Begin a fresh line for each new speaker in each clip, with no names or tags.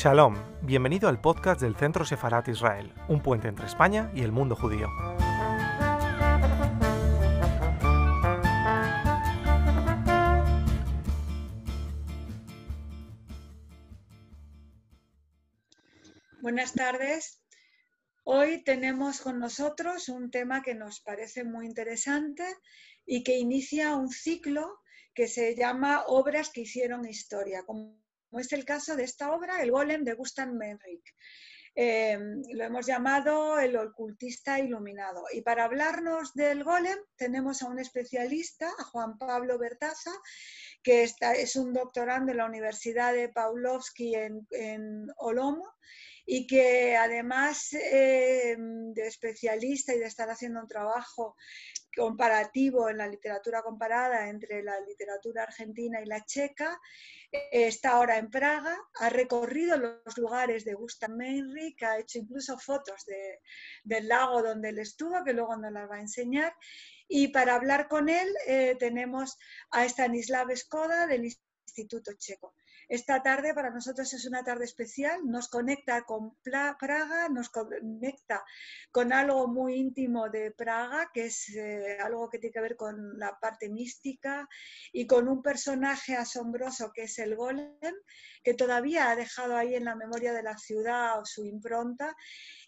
Shalom, bienvenido al podcast del Centro Sefarat Israel, un puente entre España y el mundo judío.
Buenas tardes. Hoy tenemos con nosotros un tema que nos parece muy interesante y que inicia un ciclo que se llama Obras que hicieron historia, es el caso de esta obra, El Golem de Gustav Menrich. Em, lo hemos llamado el ocultista iluminado. Y para hablarnos del golem tenemos a un especialista, a Juan Pablo Bertaza, que es un doctorando en la Universidad de Pawlowski en, en Olomo y que además em, de especialista y de estar haciendo un trabajo comparativo en la literatura comparada entre la literatura argentina y la checa, eh, está ahora en Praga, ha recorrido los lugares de Gustav Meinrich, ha hecho incluso fotos del lago donde él estuvo, que luego nos las va a enseñar. Y para hablar con él eh, tenemos a Stanislav Skoda del Instituto Checo. Esta tarde para nosotros es una tarde especial, nos conecta con Praga, nos conecta con algo muy íntimo de Praga, que es eh, algo que tiene que ver con la parte mística y con un personaje asombroso que es el golem, que todavía ha dejado ahí en la memoria de la ciudad su impronta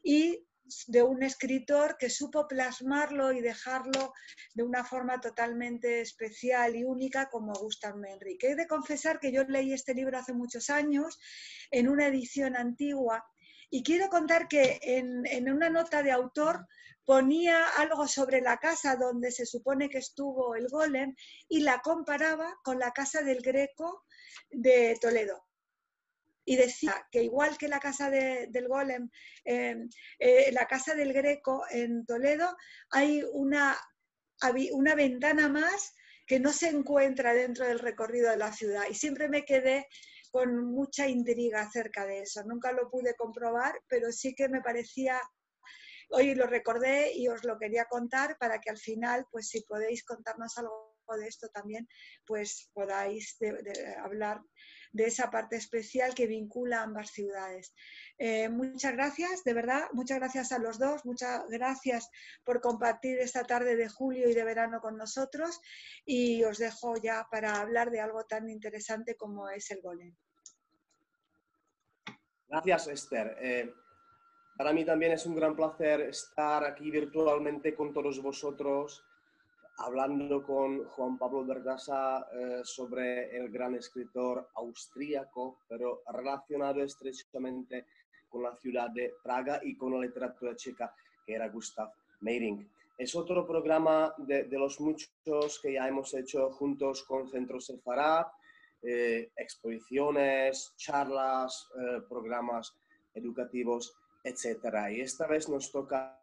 y de un escritor que supo plasmarlo y dejarlo de una forma totalmente especial y única como Gustav Menrich. He de confesar que yo leí este libro hace muchos años en una edición antigua y quiero contar que en, en una nota de autor ponía algo sobre la casa donde se supone que estuvo el golem y la comparaba con la casa del Greco de Toledo y decía que igual que la casa del golem, em, eh, la casa del Greco en Toledo, hay una, una ventana más que no se encuentra dentro del recorrido de la ciudad. Y siempre me quedé con mucha intriga acerca de eso. Nunca lo pude comprobar, pero sí que me parecía, hoy lo recordé y os lo quería contar para que al final, pues si podéis contarnos algo de esto también, pues podáis hablar de esa parte especial que vincula ambas ciudades. Eh, muchas gracias, de verdad, muchas gracias a los dos, muchas gracias por compartir esta tarde de julio y de verano con nosotros y os dejo ya para hablar de algo tan interesante como es el golem.
Gracias, Esther. Eh, para mí también es un gran placer estar aquí virtualmente con todos vosotros hablando con Juan Pablo Vergasa eh, sobre el gran escritor austríaco, pero relacionado estrechamente con la ciudad de Praga y con la literatura checa, que era Gustav Meyrink. Es otro programa de, los muchos que ya hemos hecho juntos con Centro Sefarad, eh, exposiciones, charlas, eh, programas educativos, etc. Y esta vez nos toca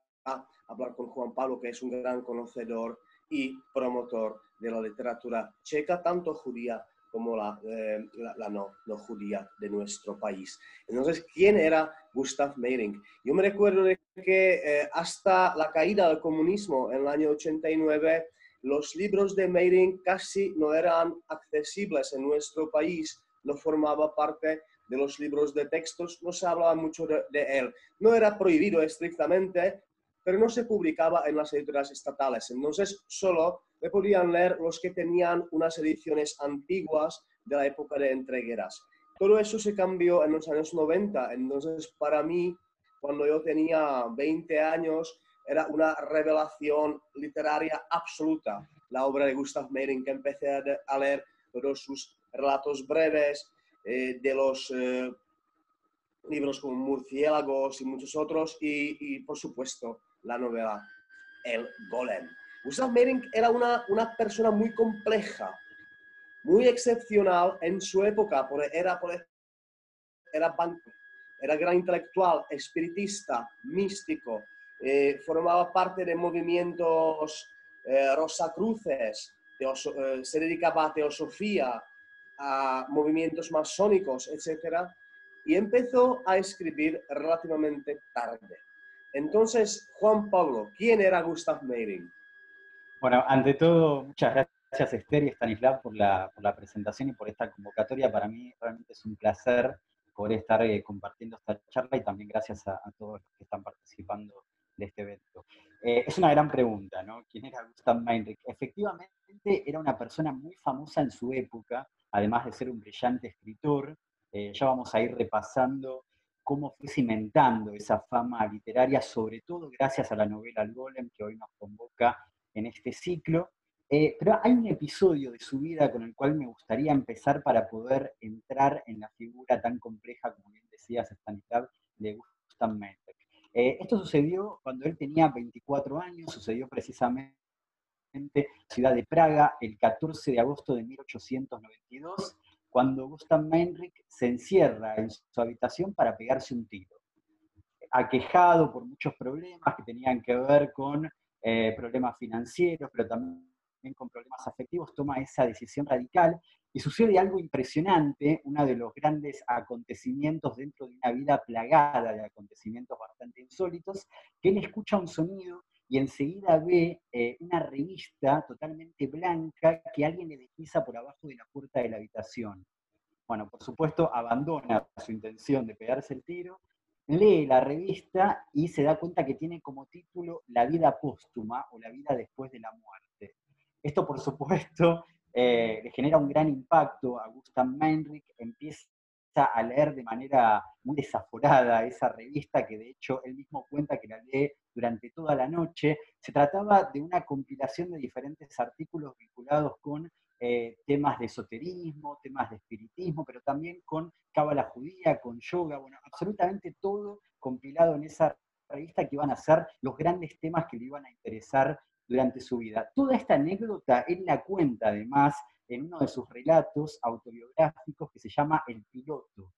hablar con Juan Pablo, que es un gran conocedor y promotor de la literatura checa, tanto judía como la, eh, no, judía de nuestro país. Entonces, ¿quién era Gustav Meyrink? Yo me recuerdo de que eh, hasta la caída del comunismo en el año 89, los libros de Meyrink casi no eran accesibles en nuestro país, no formaba parte de los libros de textos, no se hablaba mucho de él. No era prohibido estrictamente, pero no se publicaba en las editoriales estatales. Entonces, solo me podían leer los que tenían unas ediciones antiguas de la época de entregueras. Todo eso se cambió en los años 90. Entonces, para mí, cuando yo tenía 20 años, era una revelación literaria absoluta la obra de Gustav Meyrink, que empecé a leer todos sus relatos breves, eh, de los eh, libros como Murciélagos y muchos otros, y por supuesto la novela El Golem. Gustav Meyrink era una, una persona muy compleja, muy excepcional en su época, era, era banco, era gran intelectual, espiritista, místico, eh, formaba parte de movimientos eh, rosacruces, eh, se dedicaba a teosofía, a movimientos masónicos, etc. Y empezó a escribir relativamente tarde. Entonces, Juan Pablo, ¿quién era Gustav Meyrink?
Bueno, ante todo, muchas gracias Esther y Stanislav por la, presentación y por esta convocatoria. Para mí realmente es un placer poder estar compartiendo esta charla y también gracias a, todos los que están participando de este evento. es una gran pregunta, ¿no? ¿Quién era Gustav Meinrich? Efectivamente, era una persona muy famosa en su época, además de ser un brillante escritor. ya vamos a ir repasando cómo fue cimentando esa fama literaria, sobre todo gracias a la novela El Golem, que hoy nos convoca en este ciclo. Eh, pero hay un episodio de su vida con el cual me gustaría empezar para poder entrar en la figura tan compleja, como bien decías, Stanislav, de Gustav Mentek. Eh, esto sucedió cuando él tenía 24 años, sucedió precisamente en la ciudad de Praga el 14 de agosto de 1892 cuando Gustav Meinrich se encierra en su habitación para pegarse un tiro. Aquejado por muchos problemas que tenían que ver con eh, problemas financieros, pero también con problemas afectivos, toma esa decisión radical y sucede algo impresionante, uno de los grandes acontecimientos dentro de una vida plagada de acontecimientos bastante insólitos, que él escucha un sonido y enseguida ve eh, una revista totalmente blanca que alguien le desliza por abajo de la puerta de la habitación. Bueno, por supuesto, abandona su intención de pegarse el tiro, lee la revista y se da cuenta que tiene como título La vida póstuma o La vida después de la muerte. Esto, por supuesto, eh, le genera un gran impacto a Gustav Meinrich, empieza a leer de manera muy desaforada esa revista, que de hecho él mismo cuenta que la lee durante toda la noche. Se trataba de una compilación de diferentes artículos vinculados con eh, temas de esoterismo, temas de espiritismo, pero también con cábala judía, con yoga, bueno, absolutamente todo compilado en esa revista que iban a ser los grandes temas que le iban a interesar durante su vida. Toda esta anécdota él la cuenta además en uno de sus relatos autobiográficos que se llama El piloto.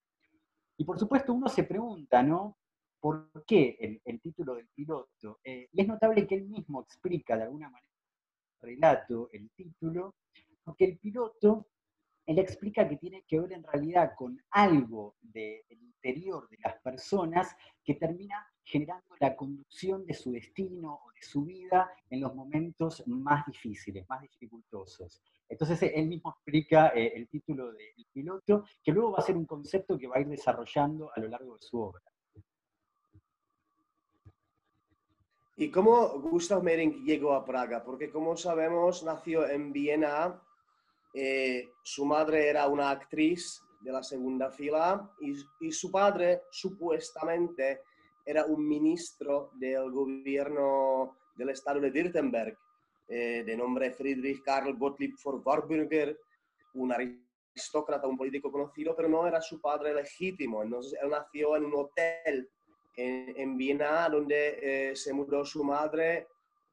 Y por supuesto uno se pregunta, ¿no? ¿Por qué el, título del piloto? Eh, y es notable que él mismo explica de alguna manera el relato, el título, porque el piloto, él explica que tiene que ver en realidad con algo del interior de las personas que termina generando la conducción de su destino o de su vida en los momentos más difíciles, más dificultosos. Entonces él mismo explica eh, el título del piloto, que luego va a ser un concepto que va a ir desarrollando a lo largo de su obra.
¿Y cómo Gustav Mering llegó a Praga? Porque como sabemos, nació en Viena, eh, su madre era una actriz de la segunda fila y, y su padre supuestamente era un ministro del gobierno del estado de Württemberg. Eh, de nombre Friedrich Karl Gottlieb von Warburger, un aristócrata, un político conocido, pero no era su padre legítimo. Entonces él nació en un hotel en, Viena donde eh, se mudó su madre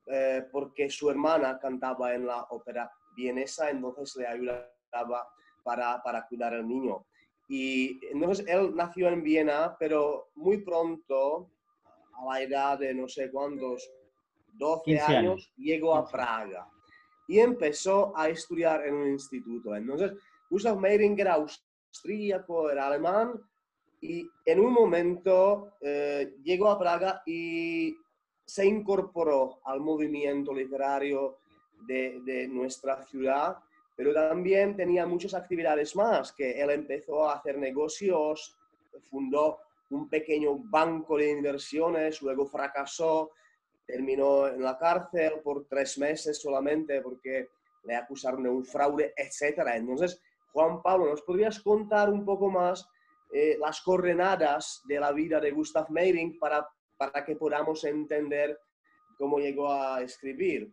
eh, porque su hermana cantaba en la ópera vienesa, entonces le ayudaba para, para cuidar al niño. Y entonces él nació en Viena, pero muy pronto, a la edad de no sé cuántos, 12 años, llegó a Praga y empezó a estudiar en un instituto. Entonces, Gustav Meiring era austríaco, era alemán, y en un momento eh, llegó a Praga y se incorporó al movimiento literario de, nuestra ciudad, pero también tenía muchas actividades más, que él empezó a hacer negocios, fundó un pequeño banco de inversiones, luego fracasó, terminó en la cárcel por tres meses solamente porque le acusaron de un fraude, etc. Entonces, Juan Pablo, ¿nos podrías contar un poco más eh, las coordenadas de la vida de Gustav Meiring para, para que podamos entender cómo llegó a escribir?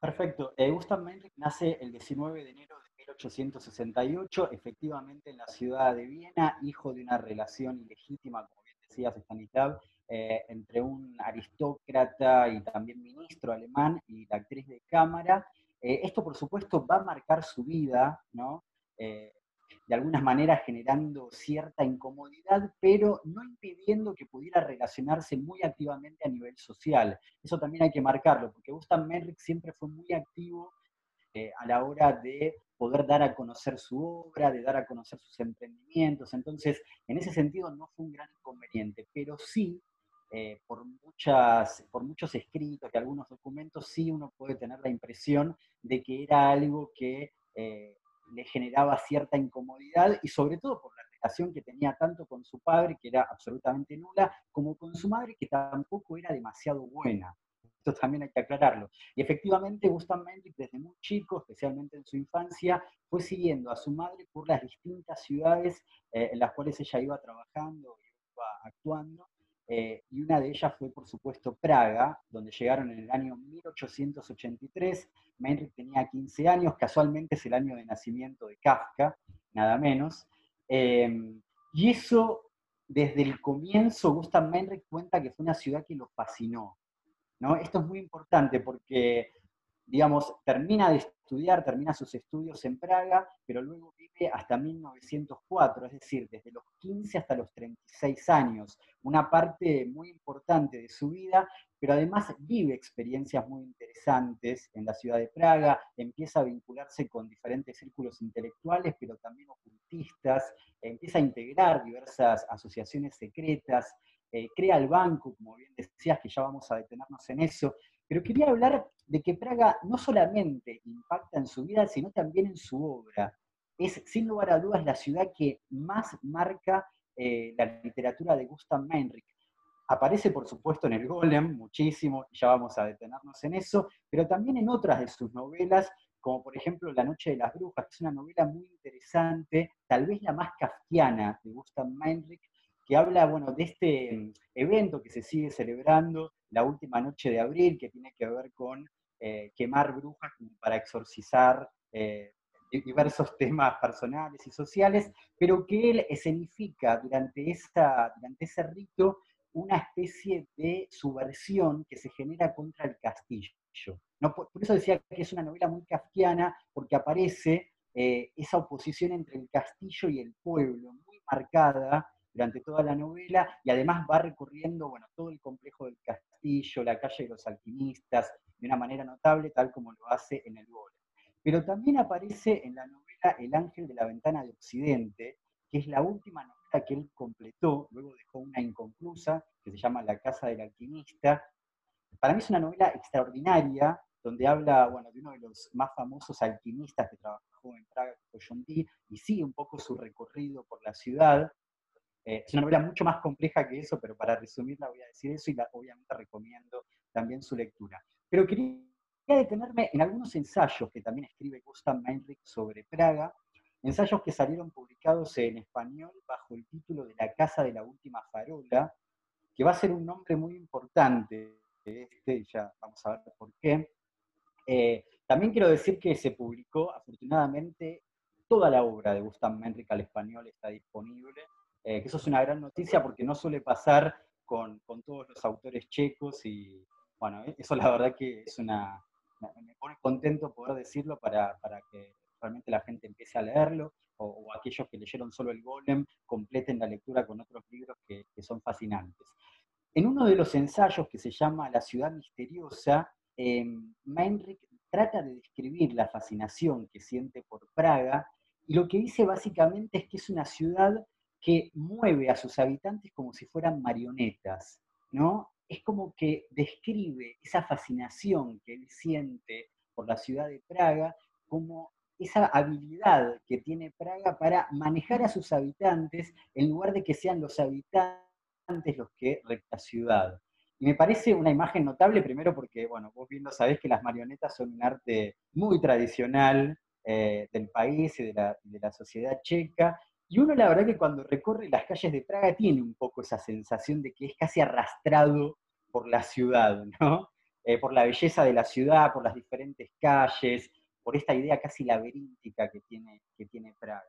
Perfecto. Eh, Gustav Meiring nace el 19 de enero de 1868, efectivamente en la ciudad de Viena, hijo de una relación ilegítima, como bien decías, Stanislav, eh, entre un aristócrata y también ministro alemán y actriz de cámara. Eh, esto, por supuesto, va a marcar su vida, ¿no? De alguna manera generando cierta incomodidad, pero no impidiendo que pudiera relacionarse muy activamente a nivel social. Eso también hay que marcarlo, porque Gustav Merrick siempre fue muy activo a la hora de poder dar a conocer su obra, de dar a conocer sus emprendimientos. Entonces, en ese sentido no fue un gran inconveniente, pero sí eh, por, muchas, por muchos escritos y algunos documentos, sí uno puede tener la impresión de que era algo que eh, le generaba cierta incomodidad y sobre todo por la relación que tenía tanto con su padre, que era absolutamente nula, como con su madre, que tampoco era demasiado buena. Esto también hay que aclararlo. Y efectivamente, Mendrick, desde muy chico, especialmente en su infancia, fue siguiendo a su madre por las distintas ciudades eh, en las cuales ella iba trabajando iba actuando. Eh, y una de ellas fue, por supuesto, Praga, donde llegaron en el año 1883. Mendrick tenía 15 años, casualmente es el año de nacimiento de Kafka, nada menos. Em, y eso, desde el comienzo, Gustav Mendrick cuenta que fue una ciudad que lo fascinó. ¿no? Esto es muy importante porque digamos, termina de estudiar, termina sus estudios en Praga, pero luego vive hasta 1904, es decir, desde los 15 hasta los 36 años, una parte muy importante de su vida, pero además vive experiencias muy interesantes en la ciudad de Praga, empieza a vincularse con diferentes círculos intelectuales, pero también ocultistas, empieza a integrar diversas asociaciones secretas, eh, crea el banco, como bien decías, que ya vamos a detenernos en eso, pero quería hablar de que Praga no solamente impacta en su vida, sino también en su obra. Es, sin lugar a dudas, la ciudad que más marca eh, la literatura de Gustav Meinrich. Aparece, por supuesto, en el Golem muchísimo, ya vamos a detenernos en eso, pero también en otras de sus novelas, como por ejemplo La Noche de las Brujas, que es una novela muy interesante, tal vez la más kafkiana de Gustav Meinrich, que habla bueno, de este mm, evento que se sigue celebrando la última noche de abril, que tiene que ver con eh, quemar brujas para exorcizar eh, diversos temas personales y sociales, pero que él escenifica durante, esta, durante ese rito una especie de subversión que se genera contra el castillo. ¿no? Por, eso decía que es una novela muy kafkiana, porque aparece eh, esa oposición entre el castillo y el pueblo, muy marcada, durante toda la novela y además va recorriendo bueno, todo el complejo del castillo, la calle de los alquimistas, de una manera notable, tal como lo hace en el Golem. Pero también aparece en la novela El ángel de la ventana de Occidente, que es la última novela que él completó, luego dejó una inconclusa, que se llama La casa del alquimista. Para mí es una novela extraordinaria, donde habla bueno, de uno de los más famosos alquimistas que trabajó en Praga, Dee, y sigue un poco su recorrido por la ciudad, eh, es una novela mucho más compleja que eso, pero para resumirla voy a decir eso y la, obviamente recomiendo también su lectura. Pero quería detenerme en algunos ensayos que también escribe Gustav Meinrich sobre Praga, ensayos que salieron publicados en español bajo el título de La Casa de la Última Farola, que va a ser un nombre muy importante, este, ya vamos a ver por qué. Eh, también quiero decir que se publicó, afortunadamente, toda la obra de Gustav Meinrich al español está disponible, eh, que eso es una gran noticia porque no suele pasar con, con, todos los autores checos y bueno, e-, eso la verdad que es una, me pone contento poder decirlo para, para que realmente la gente empiece a leerlo o, aquellos que leyeron solo el Golem completen la lectura con otros libros que, son fascinantes. En uno de los ensayos que se llama La ciudad misteriosa, eh, Meinrich trata de describir la fascinación que siente por Praga y lo que dice básicamente es que es una ciudad que mueve a sus habitantes como si fueran marionetas, ¿no? Es como que describe esa fascinación que él siente por la ciudad de Praga como esa habilidad que tiene Praga para manejar a sus habitantes en lugar de que sean los habitantes los que la ciudad. Y me parece una imagen notable, primero porque, bueno, vos bien lo sabés que las marionetas son un arte muy tradicional eh, del país y de la, de la sociedad checa, y uno la verdad que cuando recorre las calles de Praga tiene un poco esa sensación de que es casi arrastrado por la ciudad, ¿no? Eh, por la belleza de la ciudad, por las diferentes calles, por esta idea casi laberíntica que tiene, que tiene Praga.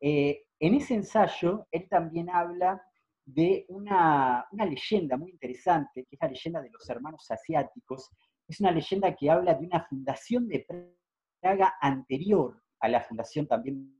Eh, en ese ensayo, él también habla de una, una, leyenda muy interesante, que es la leyenda de los hermanos asiáticos. Es una leyenda que habla de una fundación de Praga anterior a la fundación también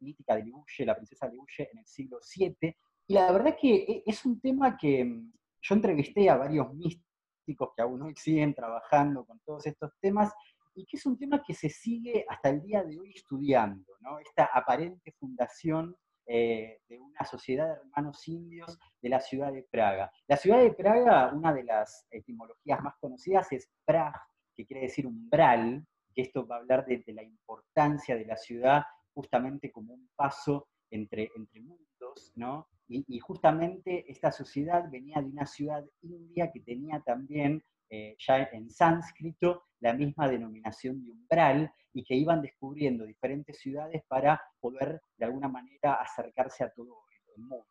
mítica de Libuye, la princesa Libuye, en el siglo VII. Y la verdad que e, es un tema que mm, yo entrevisté a varios místicos que aún hoy siguen trabajando con todos estos temas y que es un tema que se sigue hasta el día de hoy estudiando, ¿no? Esta aparente fundación eh, de una sociedad de hermanos indios de la ciudad de Praga. La ciudad de Praga, una de las etimologías más conocidas es Prag, que quiere decir umbral, que esto va a hablar de la importancia de la ciudad justamente como un paso entre, entre mundos, ¿no? Y, justamente esta sociedad venía de una ciudad india que tenía también, eh, ya en sánscrito, la misma denominación de umbral y que iban descubriendo diferentes ciudades para poder de alguna manera acercarse a todo el mundo.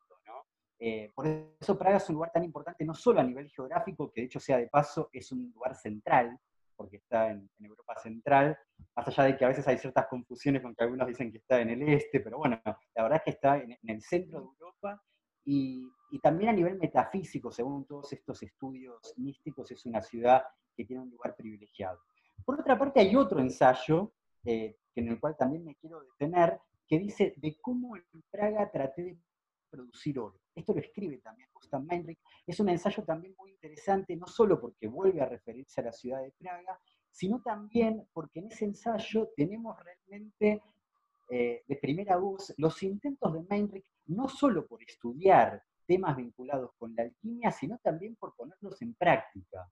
Eh, por eso Praga es un lugar tan importante, no solo a nivel geográfico, que de hecho sea de paso, es un lugar central, porque está en, Europa Central, más allá de que a veces hay ciertas confusiones con que algunos dicen que está en el este, pero bueno, la verdad es que está en, el centro de Europa y, también a nivel metafísico, según todos estos estudios místicos, es una ciudad que tiene un lugar privilegiado. Por otra parte, hay otro ensayo eh, en el cual también me quiero detener, que dice de cómo en Praga traté de producir oro. Esto lo escribe también Gustav Meinrich. Es un ensayo también muy interesante, no solo porque vuelve a referirse a la ciudad de Praga, sino también porque en ese ensayo tenemos realmente eh, de primera voz los intentos de Meinrich no solo por estudiar temas vinculados con la alquimia, sino también por ponerlos en práctica.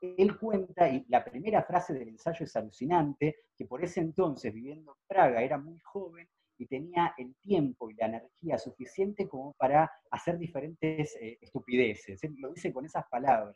Él cuenta, y la primera frase del ensayo es alucinante, que por ese entonces, viviendo en Praga, era muy joven y tenía el tiempo y la energía suficiente como para hacer diferentes eh, estupideces. Él lo dice con esas palabras.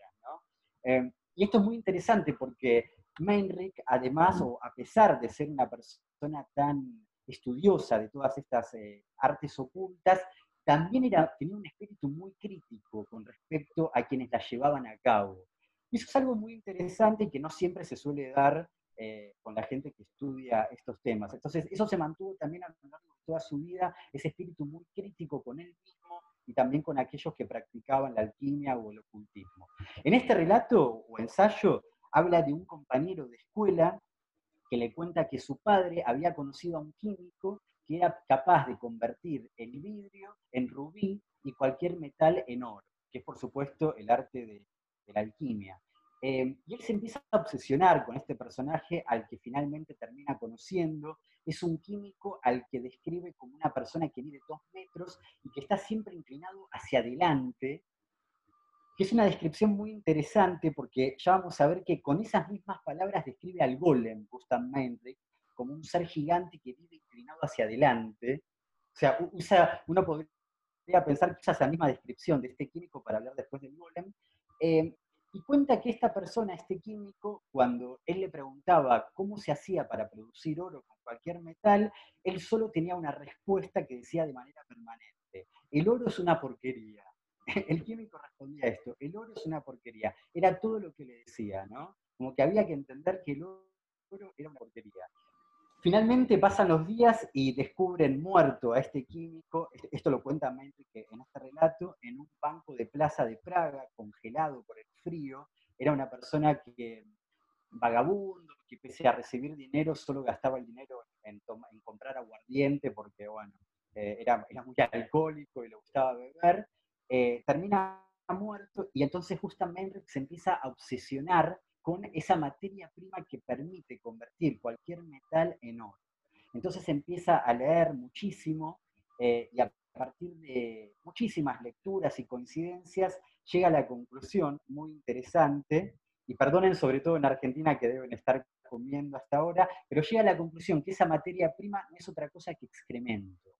Em, y esto es muy interesante porque Meinrich, además, o a pesar de ser una persona tan estudiosa de todas estas eh, artes ocultas, también era, tenía un espíritu muy crítico con respecto a quienes la llevaban a cabo. Y eso es algo muy interesante y que no siempre se suele dar eh, con la gente que estudia estos temas. Entonces, eso se mantuvo también a lo largo de toda su vida, ese espíritu muy crítico con él mismo y también con aquellos que practicaban la alquimia o el ocultismo. En este relato o ensayo habla de un compañero de escuela que le cuenta que su padre había conocido a un químico que era capaz de convertir el vidrio en rubí y cualquier metal en oro, que es por supuesto el arte de la alquimia. Em, y él se empieza a obsesionar con este personaje al que finalmente termina conociendo. Es un químico al que describe como una persona que mide dos metros y que está siempre inclinado hacia adelante, que es una descripción muy interesante porque ya vamos a ver que con esas mismas palabras describe al golem, Gustav Meinrich, como un ser gigante que vive inclinado hacia adelante. O sea, usa, uno podría pensar que usa esa misma descripción de este químico para hablar después del golem. Em, y cuenta que esta persona, este químico, cuando él le preguntaba cómo se hacía para producir oro con cualquier metal, él solo tenía una respuesta que decía de manera permanente, el oro es una porquería. El químico respondía esto, el oro es una porquería. Era todo lo que le decía, ¿no? Como que había que entender que el oro era una porquería. Finalmente pasan los días y descubren muerto a este químico, esto lo cuenta que en este relato, en un banco de plaza de Praga, congelado por el frío. Era una persona que, vagabundo, que pese a recibir dinero, solo gastaba el dinero en, comprar aguardiente porque, bueno, eh, era, muy alcohólico y le gustaba beber. Eh, termina muerto y entonces justamente se empieza a obsesionar con esa materia prima que permite convertir cualquier metal en oro. Entonces empieza a leer muchísimo eh, y a partir de muchísimas lecturas y coincidencias llega a la conclusión muy interesante, y perdonen sobre todo en Argentina que deben estar comiendo hasta ahora, pero llega a la conclusión que esa materia prima no es otra cosa que excremento.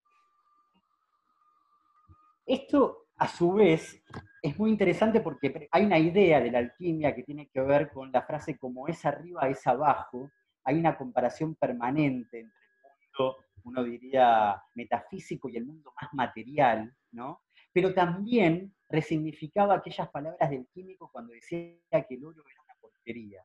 Esto, a su vez, es muy interesante porque hay una idea de la alquimia que tiene que ver con la frase como es arriba, es abajo. Hay una comparación permanente entre el mundo, uno diría, metafísico y el mundo más material, ¿no? Pero también resignificaba aquellas palabras del químico cuando decía que el oro era una porquería.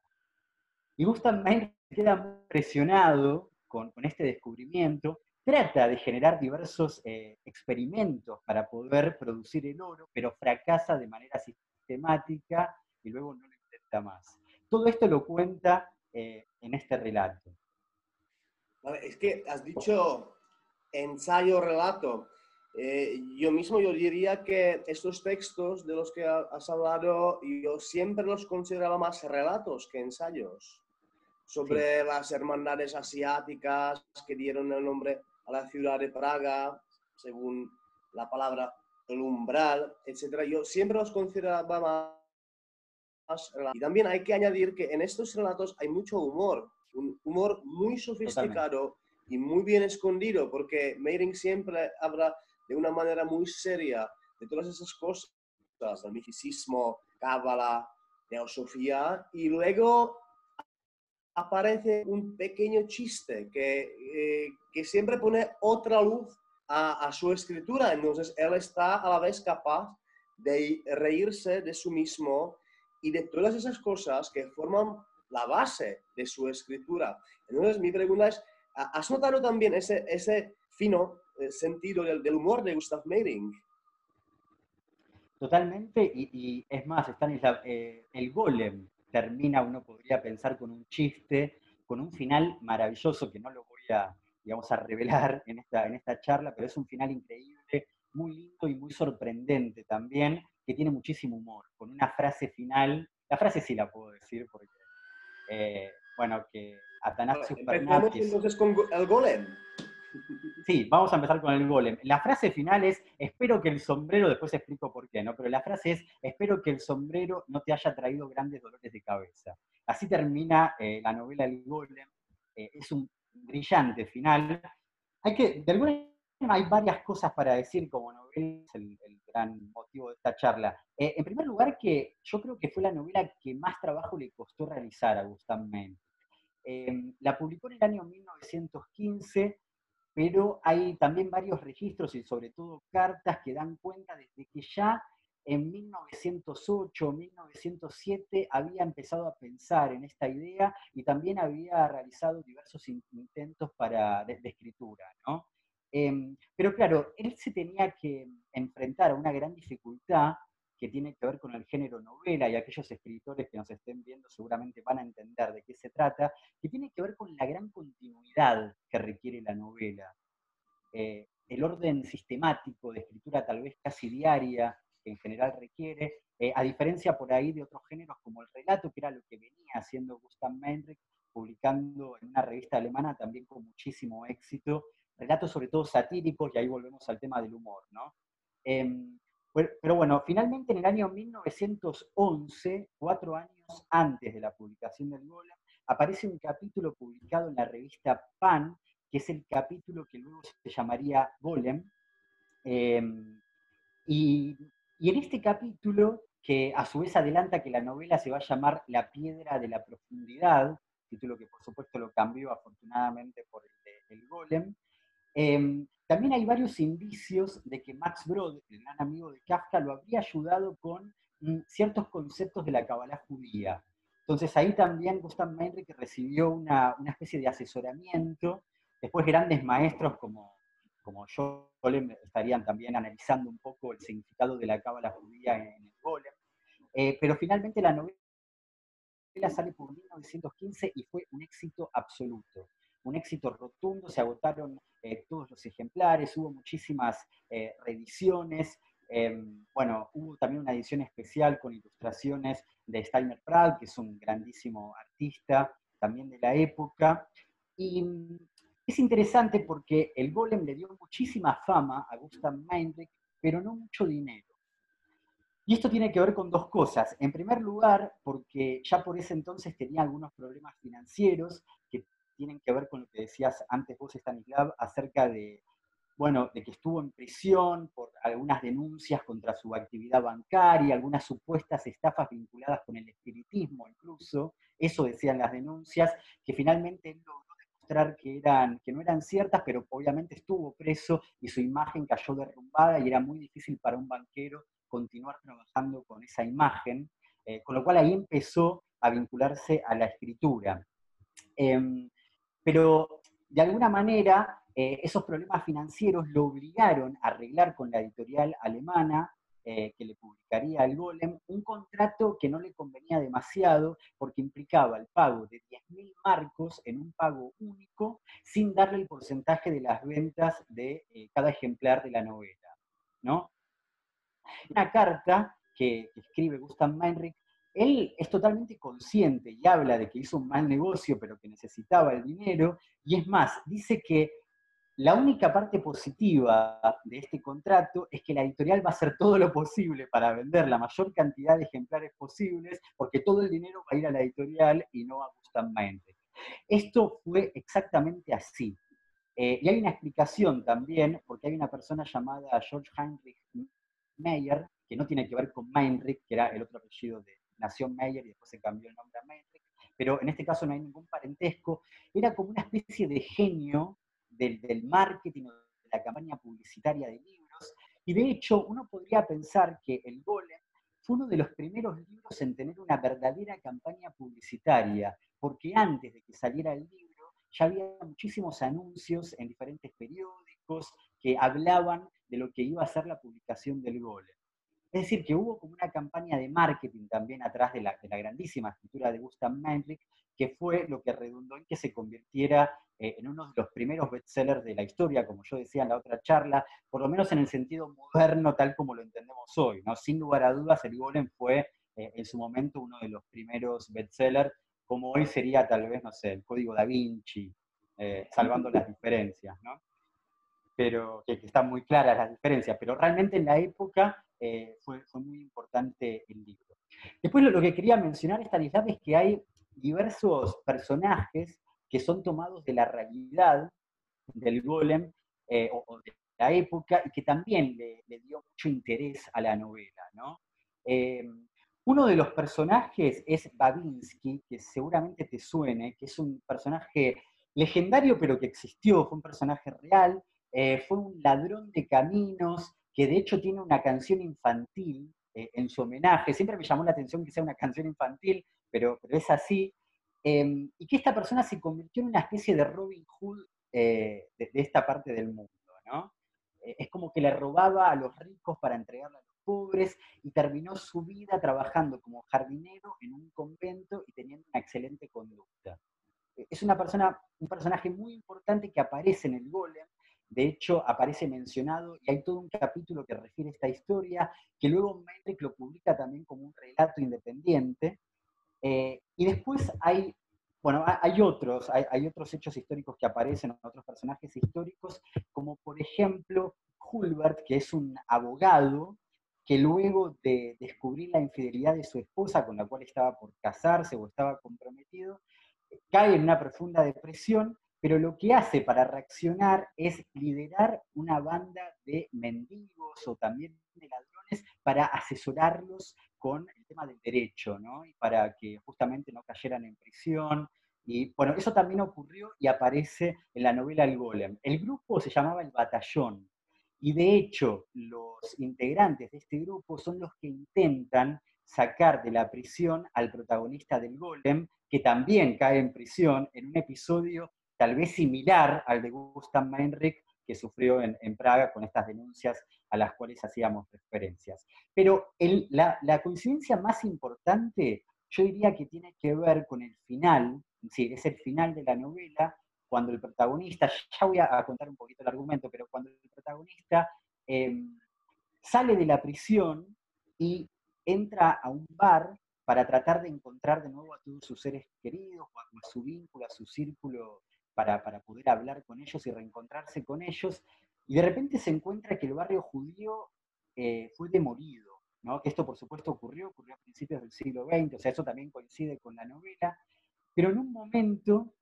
Y Gustav Mahler queda impresionado con este descubrimiento trata de generar diversos eh, experimentos para poder producir el oro, pero fracasa de manera sistemática y luego no lo intenta más. Todo esto lo cuenta eh, en este relato.
Es que has dicho ensayo-relato. Eh, yo mismo yo diría que estos textos de los que has hablado, yo siempre los consideraba más relatos que ensayos sobre las hermandades asiáticas que dieron el nombre a la ciudad de Praga, según la palabra el umbral, etc. Yo siempre los consideraba más, Y también hay que añadir que en estos relatos hay mucho humor, un humor muy sofisticado y muy bien escondido, porque Meiring siempre habla de una manera muy seria de todas esas cosas, el misticismo, cábala, teosofía, y luego aparece un pequeño chiste que, eh, que siempre pone otra luz a, su escritura. Entonces, él está a la vez capaz de reírse de su mismo y de todas esas cosas que forman la base de su escritura. Entonces, mi pregunta es, ¿has notado también ese, ese fino eh, sentido del, del, humor de Gustav Meiring?
Totalmente, y, es más, Stanislav, eh, el golem termina, uno podría pensar, con un chiste, con un final maravilloso que no lo voy a, digamos, a revelar en esta, en esta charla, pero es un final increíble, muy lindo y muy sorprendente también, que tiene muchísimo humor, con una frase final, la frase sí la puedo decir porque, eh, bueno, que Atanasius
Empezamos entonces con el golem.
Sí, vamos a empezar con el golem. La frase final es, espero que el sombrero, después explico por qué, ¿no? Pero la frase es, espero que el sombrero no te haya traído grandes dolores de cabeza. Así termina eh, la novela El golem. Eh, es un brillante final. Hay que, de alguna manera, hay varias cosas para decir como novela, es el, gran motivo de esta charla. Eh, en primer lugar, que yo creo que fue la novela que más trabajo le costó realizar a Gustav Mendes. la publicó en el año 1915 pero hay también varios registros y sobre todo cartas que dan cuenta desde que ya en 1908, 1907 había empezado a pensar en esta idea y también había realizado diversos intentos para, de, escritura. ¿no? Em, pero claro, él se tenía que enfrentar a una gran dificultad que tiene que ver con el género novela, y aquellos escritores que nos estén viendo seguramente van a entender de qué se trata, que tiene que ver con la gran continuidad que requiere la novela. Eh, el orden sistemático de escritura tal vez casi diaria que en general requiere, eh, a diferencia por ahí de otros géneros como el relato, que era lo que venía haciendo Gustav Meinrich, publicando en una revista alemana también con muchísimo éxito, relatos sobre todo satíricos, y ahí volvemos al tema del humor, ¿no? Em, pero bueno, finalmente en el año 1911, cuatro años antes de la publicación del Golem, aparece un capítulo publicado en la revista Pan, que es el capítulo que luego se llamaría Golem. Em, y, y, en este capítulo, que a su vez adelanta que la novela se va a llamar La piedra de la profundidad, título que por supuesto lo cambió afortunadamente por el el Golem, em, también hay varios indicios de que Max Brod, el gran amigo de Kafka, lo habría ayudado con mm, ciertos conceptos de la Kabbalah judía. Entonces ahí también Gustav Meinrich recibió una, una, especie de asesoramiento. Después grandes maestros como, como Golem estarían también analizando un poco el significado de la Kabbalah judía en, el Golem. Eh, pero finalmente la novela sale por 1915 y fue un éxito absoluto un éxito rotundo, se agotaron eh, todos los ejemplares, hubo muchísimas eh, reediciones, em, bueno, hubo también una edición especial con ilustraciones de Steiner Pratt, que es un grandísimo artista también de la época, y mm, es interesante porque el Golem le dio muchísima fama a Gustav Meinrich, pero no mucho dinero. Y esto tiene que ver con dos cosas. En primer lugar, porque ya por ese entonces tenía algunos problemas financieros que tienen que ver con lo que decías antes vos, Stanislav, acerca de, bueno, de que estuvo en prisión por algunas denuncias contra su actividad bancaria, algunas supuestas estafas vinculadas con el espiritismo incluso, eso decían las denuncias, que finalmente él logró demostrar que, eran, que no eran ciertas, pero obviamente estuvo preso y su imagen cayó derrumbada y era muy difícil para un banquero continuar trabajando con esa imagen, eh, con lo cual ahí empezó a vincularse a la escritura. Em, pero de alguna manera eh, esos problemas financieros lo obligaron a arreglar con la editorial alemana eh, que le publicaría al Golem un contrato que no le convenía demasiado porque implicaba el pago de 10.000 marcos en un pago único sin darle el porcentaje de las ventas de eh, cada ejemplar de la novela. ¿no? Una carta que, que escribe Gustav Meinrich él es totalmente consciente y habla de que hizo un mal negocio, pero que necesitaba el dinero, y es más, dice que la única parte positiva de este contrato es que la editorial va a hacer todo lo posible para vender la mayor cantidad de ejemplares posibles, porque todo el dinero va a ir a la editorial y no a Meinrich. Esto fue exactamente así. Eh, y hay una explicación también, porque hay una persona llamada George Heinrich Meyer, que no tiene que ver con Meinrich, que era el otro apellido de Nación Meyer y después se cambió el nombre a Meinrich, pero en este caso no hay ningún parentesco, era como una especie de genio del, del marketing o de la campaña publicitaria de libros, y de hecho uno podría pensar que el Golem fue uno de los primeros libros en tener una verdadera campaña publicitaria, porque antes de que saliera el libro ya había muchísimos anuncios en diferentes periódicos que hablaban de lo que iba a ser la publicación del Golem. Es decir, que hubo como una campaña de marketing también atrás de la, grandísima escritura de Gustav Meinrich, que fue lo que redundó en que se convirtiera eh, en uno de los primeros bestsellers de la historia, como yo decía en la otra charla, por lo menos en el sentido moderno tal como lo entendemos hoy. ¿no? Sin lugar a dudas, el Golem fue eh, en su momento uno de los primeros bestsellers, como hoy sería tal vez, no sé, el Código da Vinci, eh, salvando las diferencias, ¿no? Pero que, están muy claras las diferencias, pero realmente en la época fue, fue, muy importante el libro. Después lo, que quería mencionar, Stanislav, es que hay diversos personajes que son tomados de la realidad del golem eh, o, de la época y que también le, dio mucho interés a la novela. ¿no? Eh, uno de los personajes es Babinski, que seguramente te suene, que es un personaje legendario pero que existió, fue un personaje real, eh, fue un ladrón de caminos, que de hecho tiene una canción infantil en su homenaje. Siempre me llamó la atención que sea una canción infantil, pero, pero es así. Em, y que esta persona se convirtió en una especie de Robin Hood eh, de, esta parte del mundo, ¿no? Eh, es como que le robaba a los ricos para entregarle a los pobres y terminó su vida trabajando como jardinero en un convento y teniendo una excelente conducta. Eh, es una persona, un personaje muy importante que aparece en el Golem, de hecho, aparece mencionado y hay todo un capítulo que refiere a esta historia, que luego Mendrick lo publica también como un relato independiente, eh, y después hay, bueno, hay otros, hay, otros hechos históricos que aparecen, otros personajes históricos, como por ejemplo Hulbert, que es un abogado que luego de descubrir la infidelidad de su esposa, con la cual estaba por casarse o estaba comprometido, cae en una profunda depresión, pero lo que hace para reaccionar es liderar una banda de mendigos o también de ladrones para asesorarlos con el tema del derecho, ¿no? Y para que justamente no cayeran en prisión. Y bueno, eso también ocurrió y aparece en la novela El Golem. El grupo se llamaba El Batallón. Y de hecho, los integrantes de este grupo son los que intentan sacar de la prisión al protagonista del Golem, que también cae en prisión en un episodio tal vez similar al de Gustav Meinrich, que sufrió en, Praga con estas denuncias a las cuales hacíamos referencias. Pero la, coincidencia más importante, yo diría que tiene que ver con el final, sí, es el final de la novela, cuando el protagonista, ya voy a, contar un poquito el argumento, pero cuando el protagonista em, sale de la prisión y entra a un bar para tratar de encontrar de nuevo a todos sus seres queridos, a su vínculo, a su círculo, para, poder hablar con ellos y reencontrarse con ellos, y de repente se encuentra que el barrio judío eh, fue demolido, ¿no? que esto por supuesto ocurrió, ocurrió a principios del siglo XX, o sea, eso también coincide con la novela, pero en un momento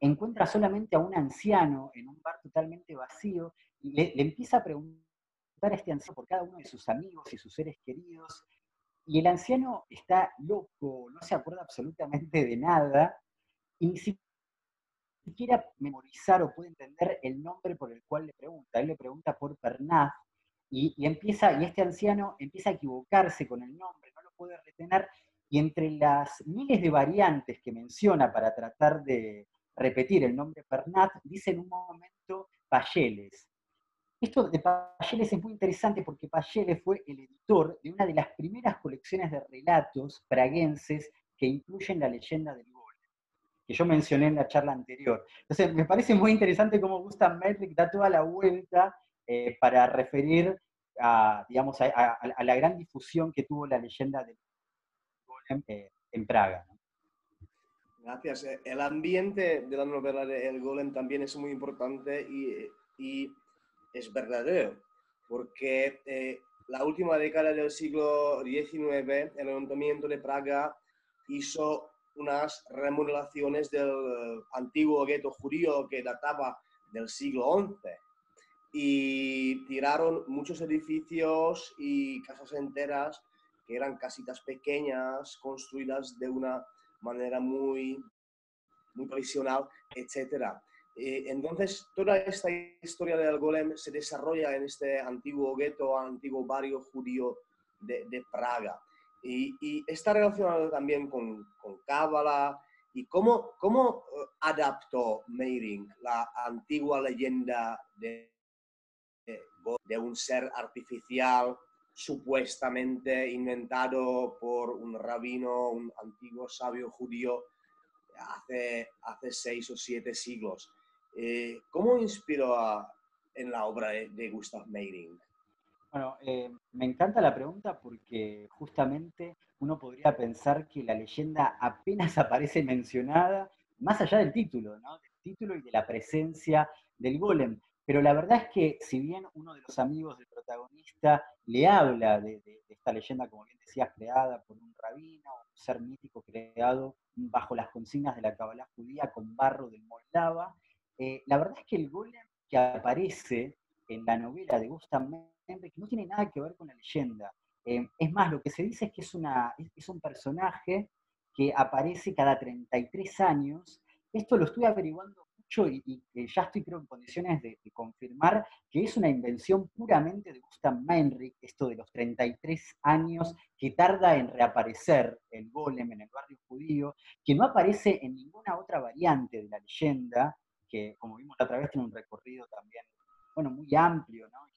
encuentra solamente a un anciano en un bar totalmente vacío y le, empieza a preguntar a este anciano por cada uno de sus amigos y sus seres queridos, y el anciano está loco, no se acuerda absolutamente de nada, y ni siquiera siquiera memorizar o puede entender el nombre por el cual le pregunta. Él le pregunta por Pernaz y, empieza, y este anciano empieza a equivocarse con el nombre, no lo puede retener, y entre las miles de variantes que menciona para tratar de repetir el nombre Pernaz, dice en un momento Payeles. Esto de Payeles es muy interesante porque Payeles fue el editor de una de las primeras colecciones de relatos praguenses que incluyen la leyenda del que yo mencioné en la charla anterior. Entonces, me parece muy interesante cómo Gustav Metric da toda la vuelta eh, para referir a, digamos, a, la gran difusión que tuvo la leyenda del golem eh, en Praga.
Gracias. Eh, el ambiente de la novela de El Golem también es muy importante y, y es verdadero, porque la última década del siglo XIX, el Ayuntamiento de Praga hizo unas remodelaciones del antiguo gueto judío que databa del siglo XI y tiraron muchos edificios y casas enteras que eran casitas pequeñas, construidas de una manera muy, muy tradicional, etc. Eh, entonces, toda esta historia del golem se desarrolla en este antiguo gueto, antiguo barrio judío de, Praga. Y, está relacionado también con, con. ¿Y cómo, cómo eh, adaptó Meiring la antigua leyenda de, de un ser artificial supuestamente inventado por un rabino, un antiguo sabio judío hace, hace seis o siete siglos. Eh, ¿Cómo inspiró en la obra de, Gustav Meiring?
Bueno, eh, me encanta la pregunta porque justamente uno podría pensar que la leyenda apenas aparece mencionada, más allá del título, ¿no? Del título y de la presencia del golem. Pero la verdad es que si bien uno de los amigos del protagonista le habla de, esta leyenda, como bien decías, creada por un rabino, un ser mítico creado bajo las consignas de la Kabbalah judía con barro del Moldava, eh, la verdad es que el golem que aparece en la novela de Gustav Menrich no tiene nada que ver con la leyenda. Eh, es más, lo que se dice es que es, una, es un personaje que aparece cada 33 años. Esto lo estoy averiguando y, ya estoy creo en condiciones de, confirmar que es una invención puramente de Gustav Meinrich, esto de los 33 años que tarda en reaparecer el golem en el barrio judío, que no aparece en ninguna otra variante de la leyenda, que como vimos la otra vez tiene un recorrido también, bueno, muy amplio, ¿no?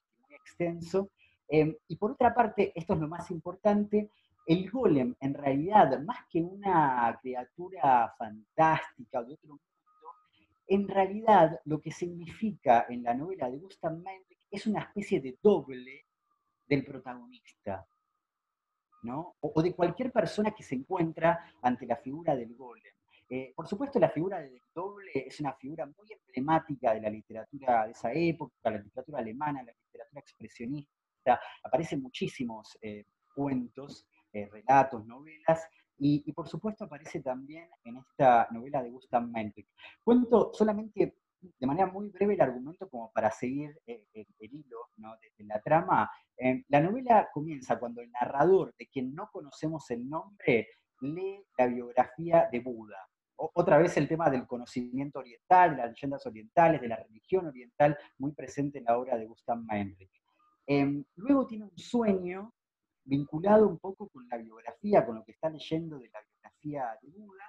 Extenso. Em, y por otra parte, esto es lo más importante, el golem en realidad, más que una criatura fantástica o de otro en realidad, lo que significa en la novela de Gustav Meyrink es una especie de doble del protagonista, ¿no? O, de cualquier persona que se encuentra ante la figura del golem. Eh, por supuesto, la figura del doble es una figura muy emblemática de la literatura de esa época, la literatura alemana, la literatura expresionista. Aparecen muchísimos eh, cuentos, eh, relatos, novelas, y, por supuesto aparece también en esta novela de Gustav Meyrink. Cuento solamente de manera muy breve el argumento como para seguir el, hilo de, la trama. La novela comienza cuando el narrador, de quien no conocemos el nombre, lee la biografía de Buda. Otra vez el tema del conocimiento oriental, de las leyendas orientales, de la religión oriental, muy presente en la obra de Gustav Meyrink. Eh, luego tiene un sueño vinculado un poco con la biografía, con lo que está leyendo de la biografía de Buda.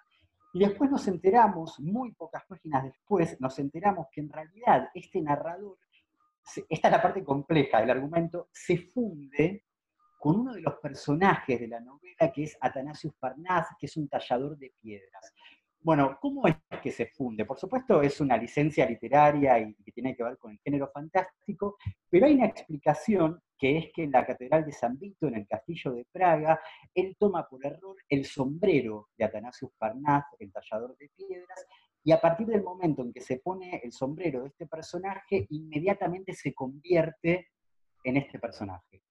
Y después nos enteramos, muy pocas páginas después, nos enteramos que en realidad este narrador, esta es la parte compleja del argumento, se funde con uno de los personajes de la novela que es Atanasius Parnas, que es un tallador de piedras. Bueno, ¿cómo es que se funde? Por supuesto, es una licencia literaria y que tiene que ver con el género fantástico, pero hay una explicación que es que en la Catedral de San Vito, en el Castillo de Praga, él toma por error el sombrero de Atanasius Parnas, el tallador de piedras, y a partir del momento en que se pone el sombrero de este personaje, inmediatamente se convierte en este personaje.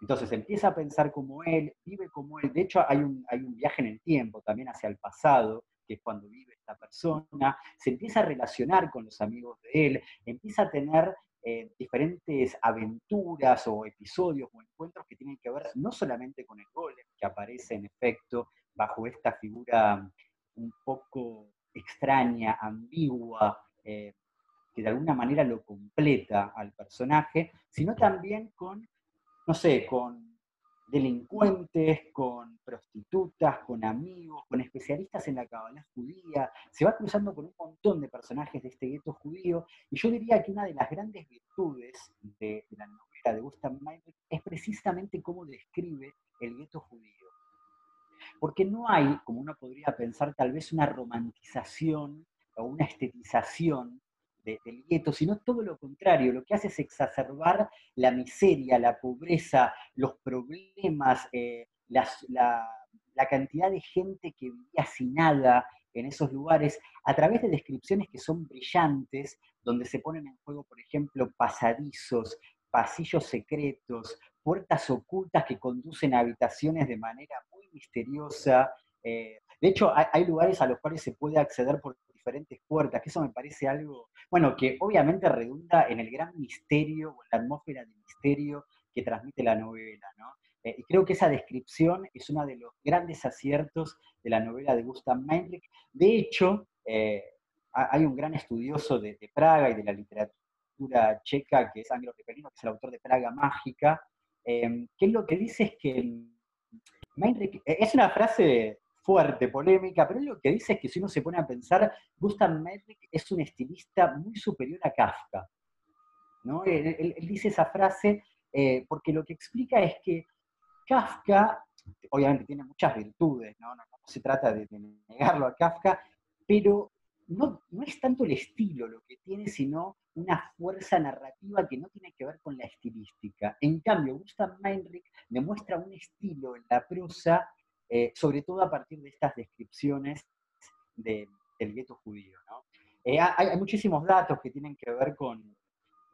Entonces empieza a pensar como él, vive como él. De hecho, hay un, hay un viaje en el tiempo también hacia el pasado, que es cuando vive esta persona, se empieza a relacionar con los amigos de él, empieza a tener eh, diferentes aventuras o episodios o encuentros que tienen que ver no solamente con el golem, que aparece en efecto bajo esta figura un poco extraña, ambigua, eh, que de alguna manera lo completa al personaje, sino también con, no sé, con delincuentes, con prostitutas, con amigos, con especialistas en la cabalá judía, se va cruzando con un montón de personajes de este gueto judío, y yo diría que una de las grandes virtudes de, la novela de Gustav Meyrink es precisamente cómo describe el gueto judío. Porque no hay, como uno podría pensar, tal vez una romantización o una estetización del gueto, sino todo lo contrario, lo que hace es exacerbar la miseria, la pobreza, los problemas, eh, la, cantidad de gente que vivía sin nada en esos lugares, a través de descripciones que son brillantes, donde se ponen en juego, por ejemplo, pasadizos, pasillos secretos, puertas ocultas que conducen a habitaciones de manera muy misteriosa. Eh, de hecho, hay, lugares a los cuales se puede acceder por diferentes puertas, que eso me parece algo, bueno, que obviamente redunda en el gran misterio o en la atmósfera de misterio que transmite la novela, ¿no? Eh, y creo que esa descripción es uno de los grandes aciertos de la novela de Gustav Meyrink. De hecho, eh, hay un gran estudioso de, Praga y de la literatura checa, que es Angelo Repelino, que es el autor de Praga Mágica, eh, que lo que dice es que Meyrink, es una frase fuerte, polémica, pero lo que dice es que si uno se pone a pensar, Gustav Meyrink es un estilista muy superior a Kafka. ¿no? Él, dice esa frase porque lo que explica es que Kafka, obviamente tiene muchas virtudes, no, se trata de, negarlo a Kafka, pero no, no, es tanto el estilo lo que tiene, sino una fuerza narrativa que no tiene que ver con la estilística. En cambio, Gustav Meinrich demuestra un estilo en la prosa, eh, sobre todo a partir de estas descripciones del gueto judío. Eh, hay, muchísimos datos que tienen que ver con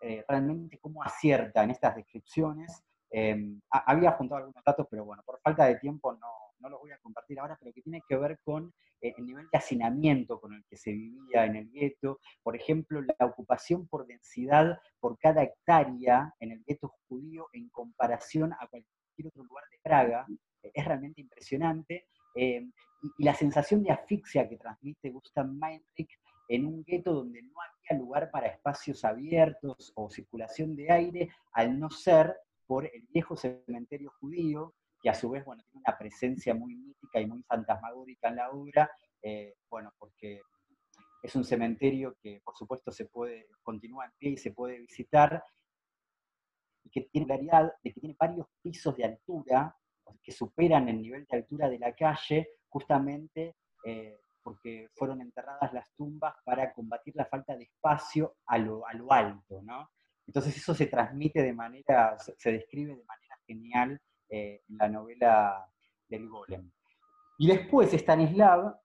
eh, realmente cómo acierta en estas descripciones. Em, había juntado algunos datos, pero bueno, por falta de tiempo no, los voy a compartir ahora, pero que tiene que ver con el nivel de hacinamiento con el que se vivía en el gueto. Por ejemplo, la ocupación por densidad por cada hectárea en el gueto judío en comparación a cualquier otro lugar de Praga es realmente impresionante. Em, y, la sensación de asfixia que transmite Gustav Meinrich en un gueto donde no había lugar para espacios abiertos o circulación de aire, al no ser por el viejo cementerio judío, que a su vez bueno, tiene una presencia muy mítica y muy fantasmagórica en la obra, eh, bueno, porque es un cementerio que por supuesto se puede, continúa en pie y se puede visitar, y que tiene claridad de que tiene varios pisos de altura, que superan el nivel de altura de la calle, justamente eh, porque fueron enterradas las tumbas para combatir la falta de espacio a lo, a lo alto, ¿no? Entonces eso se transmite de manera, se, describe de manera genial eh, en la novela del golem. Y después Stanislav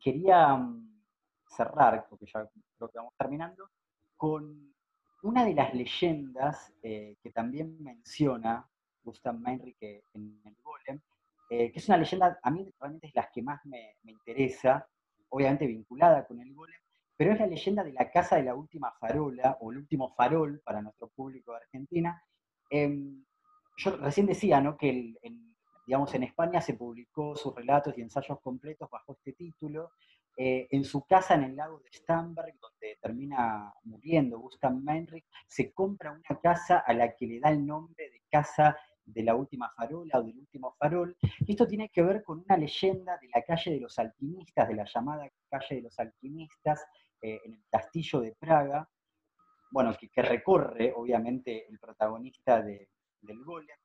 quería mm, cerrar, porque ya creo que vamos terminando, con una de las leyendas eh, que también menciona Gustav Meinrich en el golem, eh, que es una leyenda, a mí realmente es la que más me, me interesa, obviamente vinculada con el golem, pero es la leyenda de la casa de la última farola, o el último farol para nuestro público de Argentina. Em, yo recién decía ¿no? que digamos, en España se publicó sus relatos y ensayos completos bajo este título. Eh, en su casa en el lago de Stamberg, donde termina muriendo Gustav Meinrich, se compra una casa a la que le da el nombre de Casa de la Última Farola o del Último Farol. Esto tiene que ver con una leyenda de la calle de los alquimistas, de la llamada calle de los alquimistas, eh, en el castillo de Praga, bueno, que, recorre obviamente el protagonista del golem.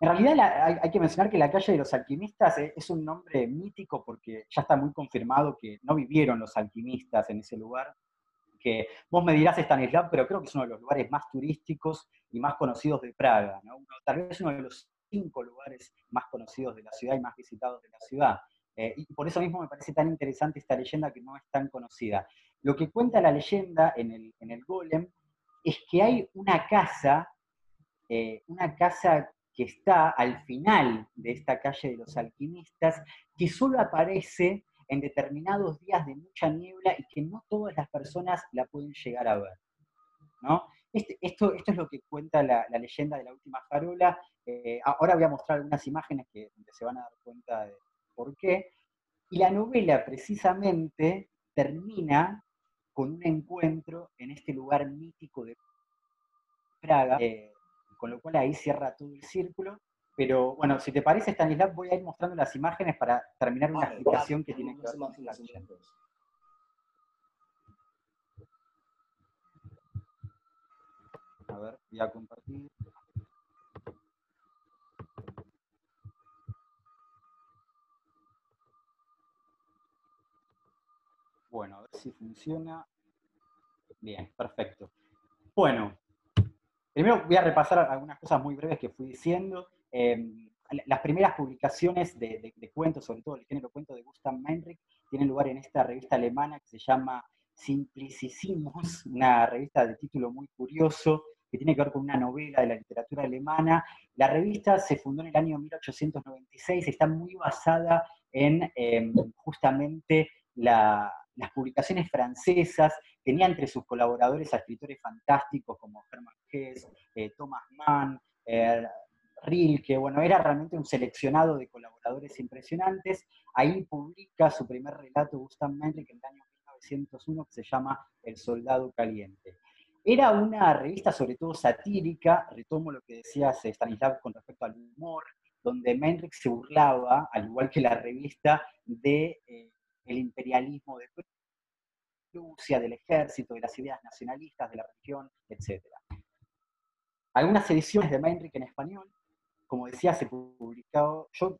En realidad hay, que mencionar que la calle de los alquimistas es, un nombre mítico porque ya está muy confirmado que no vivieron los alquimistas en ese lugar, que vos me dirás Stanislav, pero creo que es uno de los lugares más turísticos y más conocidos de Praga, tal vez uno de los cinco lugares más conocidos de la ciudad y más visitados de la ciudad. Eh, y por eso mismo me parece tan interesante esta leyenda que no es tan conocida. Lo que cuenta la leyenda en el, en el golem es que hay una casa, eh, una casa que está al final de esta calle de los alquimistas, que solo aparece en determinados días de mucha niebla y que no todas las personas la pueden llegar a ver. ¿no? Este, esto, es lo que cuenta la, leyenda de la última farola. Eh, ahora voy a mostrar algunas imágenes que, se van a dar cuenta de, por qué. Y la novela precisamente termina con un encuentro en este lugar mítico de Praga, eh, con lo cual ahí cierra todo el círculo. Pero bueno, si te parece, Stanislav, voy a ir mostrando las imágenes para terminar una explicación que tiene que ver con A ver, voy a compartir. Bueno, a ver si funciona. Bien, perfecto. Bueno, primero voy a repasar algunas cosas muy breves que fui diciendo. Em, las primeras publicaciones de, cuentos, sobre todo el género cuento de Gustav Meinrich, tienen lugar en esta revista alemana que se llama Simplicissimus, una revista de título muy curioso, que tiene que ver con una novela de la literatura alemana. La revista se fundó en el año 1896, está muy basada en em, justamente la, las publicaciones francesas, tenía entre sus colaboradores a escritores fantásticos como Hermann Hesse, eh, Thomas Mann, eh, Rilke, bueno, era realmente un seleccionado de colaboradores impresionantes. Ahí publica su primer relato Gustav Meyrink en el año 1901 que se llama El Soldado Caliente. Era una revista sobre todo satírica, retomo lo que decía Stanislav con respecto al humor, donde Menrich se burlaba, al igual que la revista, de eh, imperialismo de Prusia, del ejército, de las ideas nacionalistas, de la religión, etc. Algunas ediciones de Menrich en español, como decía, se publicó, yo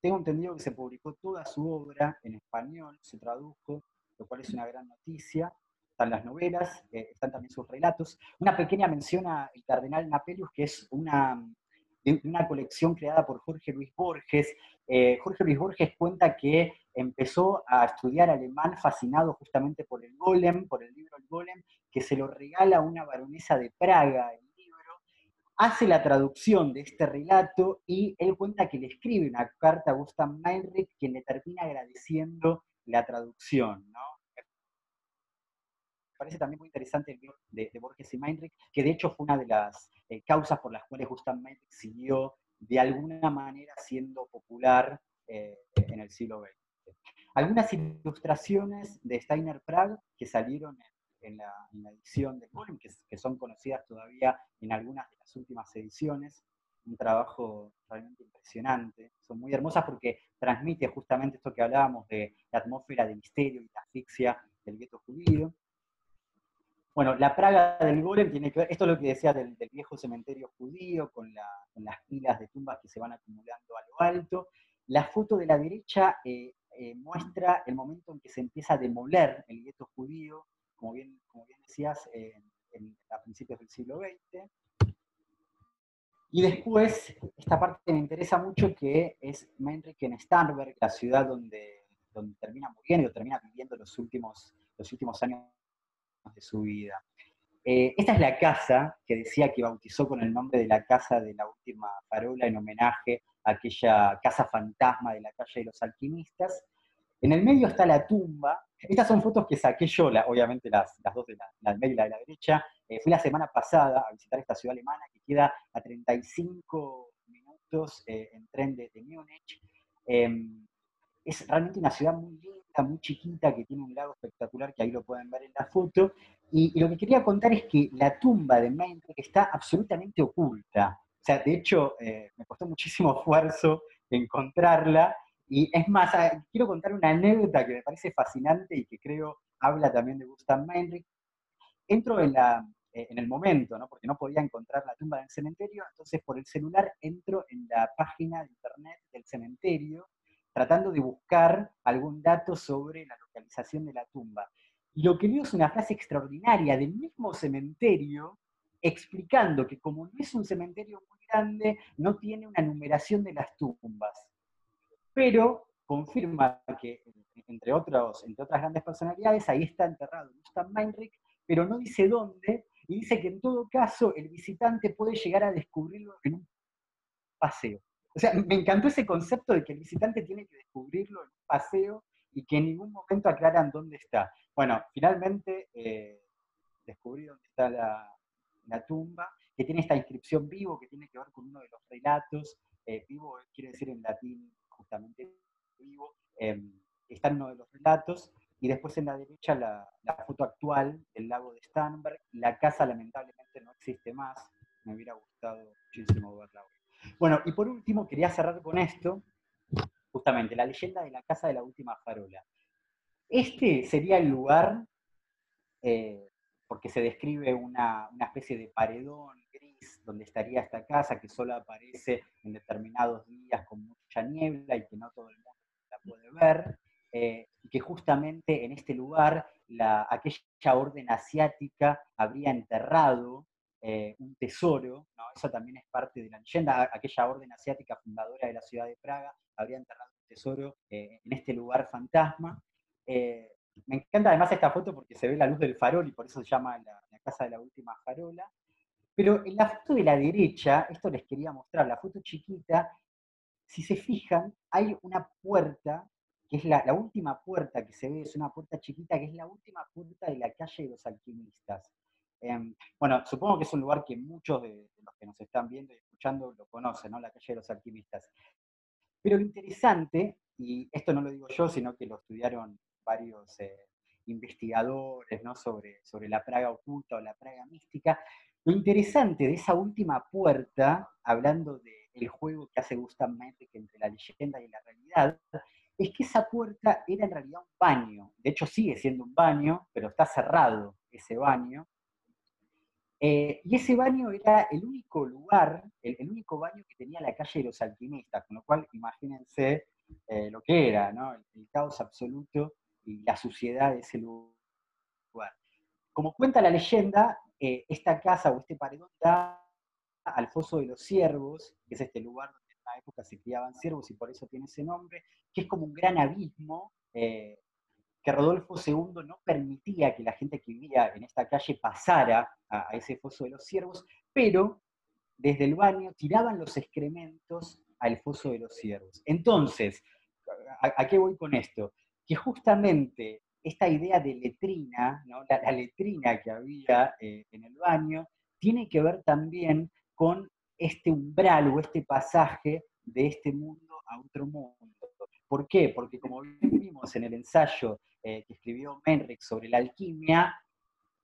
tengo entendido que se publicó toda su obra en español, se tradujo, lo cual es una gran noticia, están las novelas, eh, están también sus relatos. Una pequeña mención a El Cardenal Napelius, que es una, una colección creada por Jorge Luis Borges. Eh, Jorge Luis Borges cuenta que empezó a estudiar alemán fascinado justamente por el Golem, por el libro El Golem, que se lo regala una baronesa de Praga, hace la traducción de este relato y él cuenta que le escribe una carta a Gustav Meinrich, quien le termina agradeciendo la traducción, ¿no? parece también muy interesante el libro de, Borges y Meinrich, que de hecho fue una de las eh, causas por las cuales Gustav Meinrich siguió de alguna manera siendo popular eh, en el siglo XX. Algunas ilustraciones de Steiner Prague que salieron en, la, edición de Golem, que, son conocidas todavía en algunas de las últimas ediciones, un trabajo realmente impresionante. Son muy hermosas porque transmite justamente esto que hablábamos de la atmósfera de misterio y la asfixia del gueto judío. Bueno, la praga del golem tiene que ver, esto es lo que decía del, viejo cementerio judío, con, las pilas de tumbas que se van acumulando a lo alto. La foto de la derecha eh, eh, muestra el momento en que se empieza a demoler el gueto judío, como bien, como bien decías, a principios del siglo XX. Y después, esta parte me interesa mucho, que es Menrich en Starnberg, la ciudad donde, donde termina muriendo, termina viviendo los últimos, los últimos años de su vida. Eh, esta es la casa que decía que bautizó con el nombre de la casa de la última farola en homenaje a aquella casa fantasma de la calle de los alquimistas. En el medio está la tumba. Estas son fotos que saqué yo, obviamente las, dos de la, medio y la de la derecha. Eh, fui la semana pasada a visitar esta ciudad alemana que queda a 35 minutos eh, en tren de, de Múnich. Em, es realmente una ciudad muy linda muy chiquita que tiene un lago espectacular, que ahí lo pueden ver en la foto. Y, lo que quería contar es que la tumba de Meinrich está absolutamente oculta. O sea, de hecho, eh, me costó muchísimo esfuerzo encontrarla. Y es más, ah, quiero contar una anécdota que me parece fascinante y que creo habla también de Gustav Meinrich. Entro eh, en el momento, ¿no? porque no podía encontrar la tumba del cementerio, entonces por el celular entro en la página de internet del cementerio tratando de buscar algún dato sobre la localización de la tumba. Y lo que veo es una frase extraordinaria del mismo cementerio explicando que como no es un cementerio muy grande, no tiene una numeración de las tumbas. Pero confirma que, entre, otros, entre otras grandes personalidades, ahí está enterrado Gustav Meinrich, pero no dice dónde, y dice que en todo caso el visitante puede llegar a descubrirlo en un paseo. O sea, me encantó ese concepto de que el visitante tiene que descubrirlo en un paseo y que en ningún momento aclaran dónde está. Bueno, finalmente eh, descubrí dónde está la, tumba, que tiene esta inscripción vivo, que tiene que ver con uno de los relatos. Eh, vivo quiere decir en latín justamente vivo. Em, está en uno de los relatos. Y después en la derecha la, foto actual del lago de Starnberg. La casa lamentablemente no existe más. Me hubiera gustado muchísimo verla hoy. Bueno, y por último, quería cerrar con esto, justamente, la leyenda de la casa de la última farola. Este sería el lugar, eh, porque se describe una, especie de paredón donde estaría esta casa que solo aparece en determinados días con mucha niebla y que no todo el mundo la puede ver, eh, y que justamente en este lugar la, aquella orden asiática habría enterrado eh, un tesoro, ¿no? eso también es parte de la leyenda, aquella orden asiática fundadora de la ciudad de Praga habría enterrado un tesoro eh, en este lugar fantasma. Eh, me encanta además esta foto porque se ve la luz del farol y por eso se llama la, casa de la última farola. Pero en la foto de la derecha, esto les quería mostrar, la foto chiquita, si se fijan, hay una puerta que es la, última puerta que se ve, es una puerta chiquita, que es la última puerta de la calle de los alquimistas. Em, bueno, supongo que es un lugar que muchos de, los que nos están viendo y escuchando lo conocen, ¿no? La calle de los alquimistas. Pero lo interesante, y esto no lo digo yo, sino que lo estudiaron varios eh, investigadores ¿no? sobre, sobre la Praga oculta o la Praga mística, lo interesante de esa última puerta, hablando del juego que hace Gustav Meyrink entre la leyenda y la realidad, es que esa puerta era en realidad un baño. De hecho, sigue siendo un baño, pero está cerrado ese baño. Eh, y ese baño era el único lugar, el, único baño que tenía la calle de los alquimistas, con lo cual imagínense eh, lo que era, ¿no? el, caos absoluto y la suciedad de ese lugar. Como cuenta la leyenda, eh, esta casa o este paredón da al foso de los ciervos, que es este lugar donde en la época se criaban ciervos y por eso tiene ese nombre, que es como un gran abismo eh, que Rodolfo II no permitía que la gente que vivía en esta calle pasara a, ese foso de los ciervos, pero desde el baño tiraban los excrementos al foso de los ciervos. Entonces, ¿a, qué voy con esto? Que justamente esta idea de letrina, la, letrina que había eh, en el baño, tiene que ver también con este umbral o este pasaje de este mundo a otro mundo. ¿Por qué? Porque como vimos en el ensayo eh, que escribió Menrick sobre la alquimia,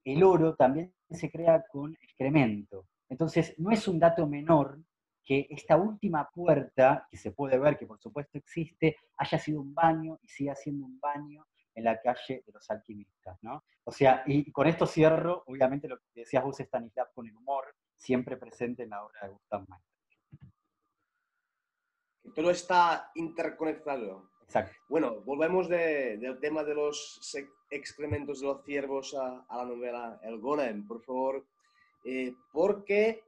el oro también se crea con excremento. Entonces, no es un dato menor que esta última puerta, que se puede ver, que por supuesto existe, haya sido un baño y siga siendo un baño en la calle de los alquimistas, ¿no? O sea, y con esto cierro, obviamente lo que decías vos, Stanislav, con el humor, siempre presente en la obra de Gustav Mahler.
Todo está interconectado.
Exacto.
Bueno, volvemos del tema de los excrementos de los ciervos a, la novela El Golem, por favor. Eh, ¿Por qué,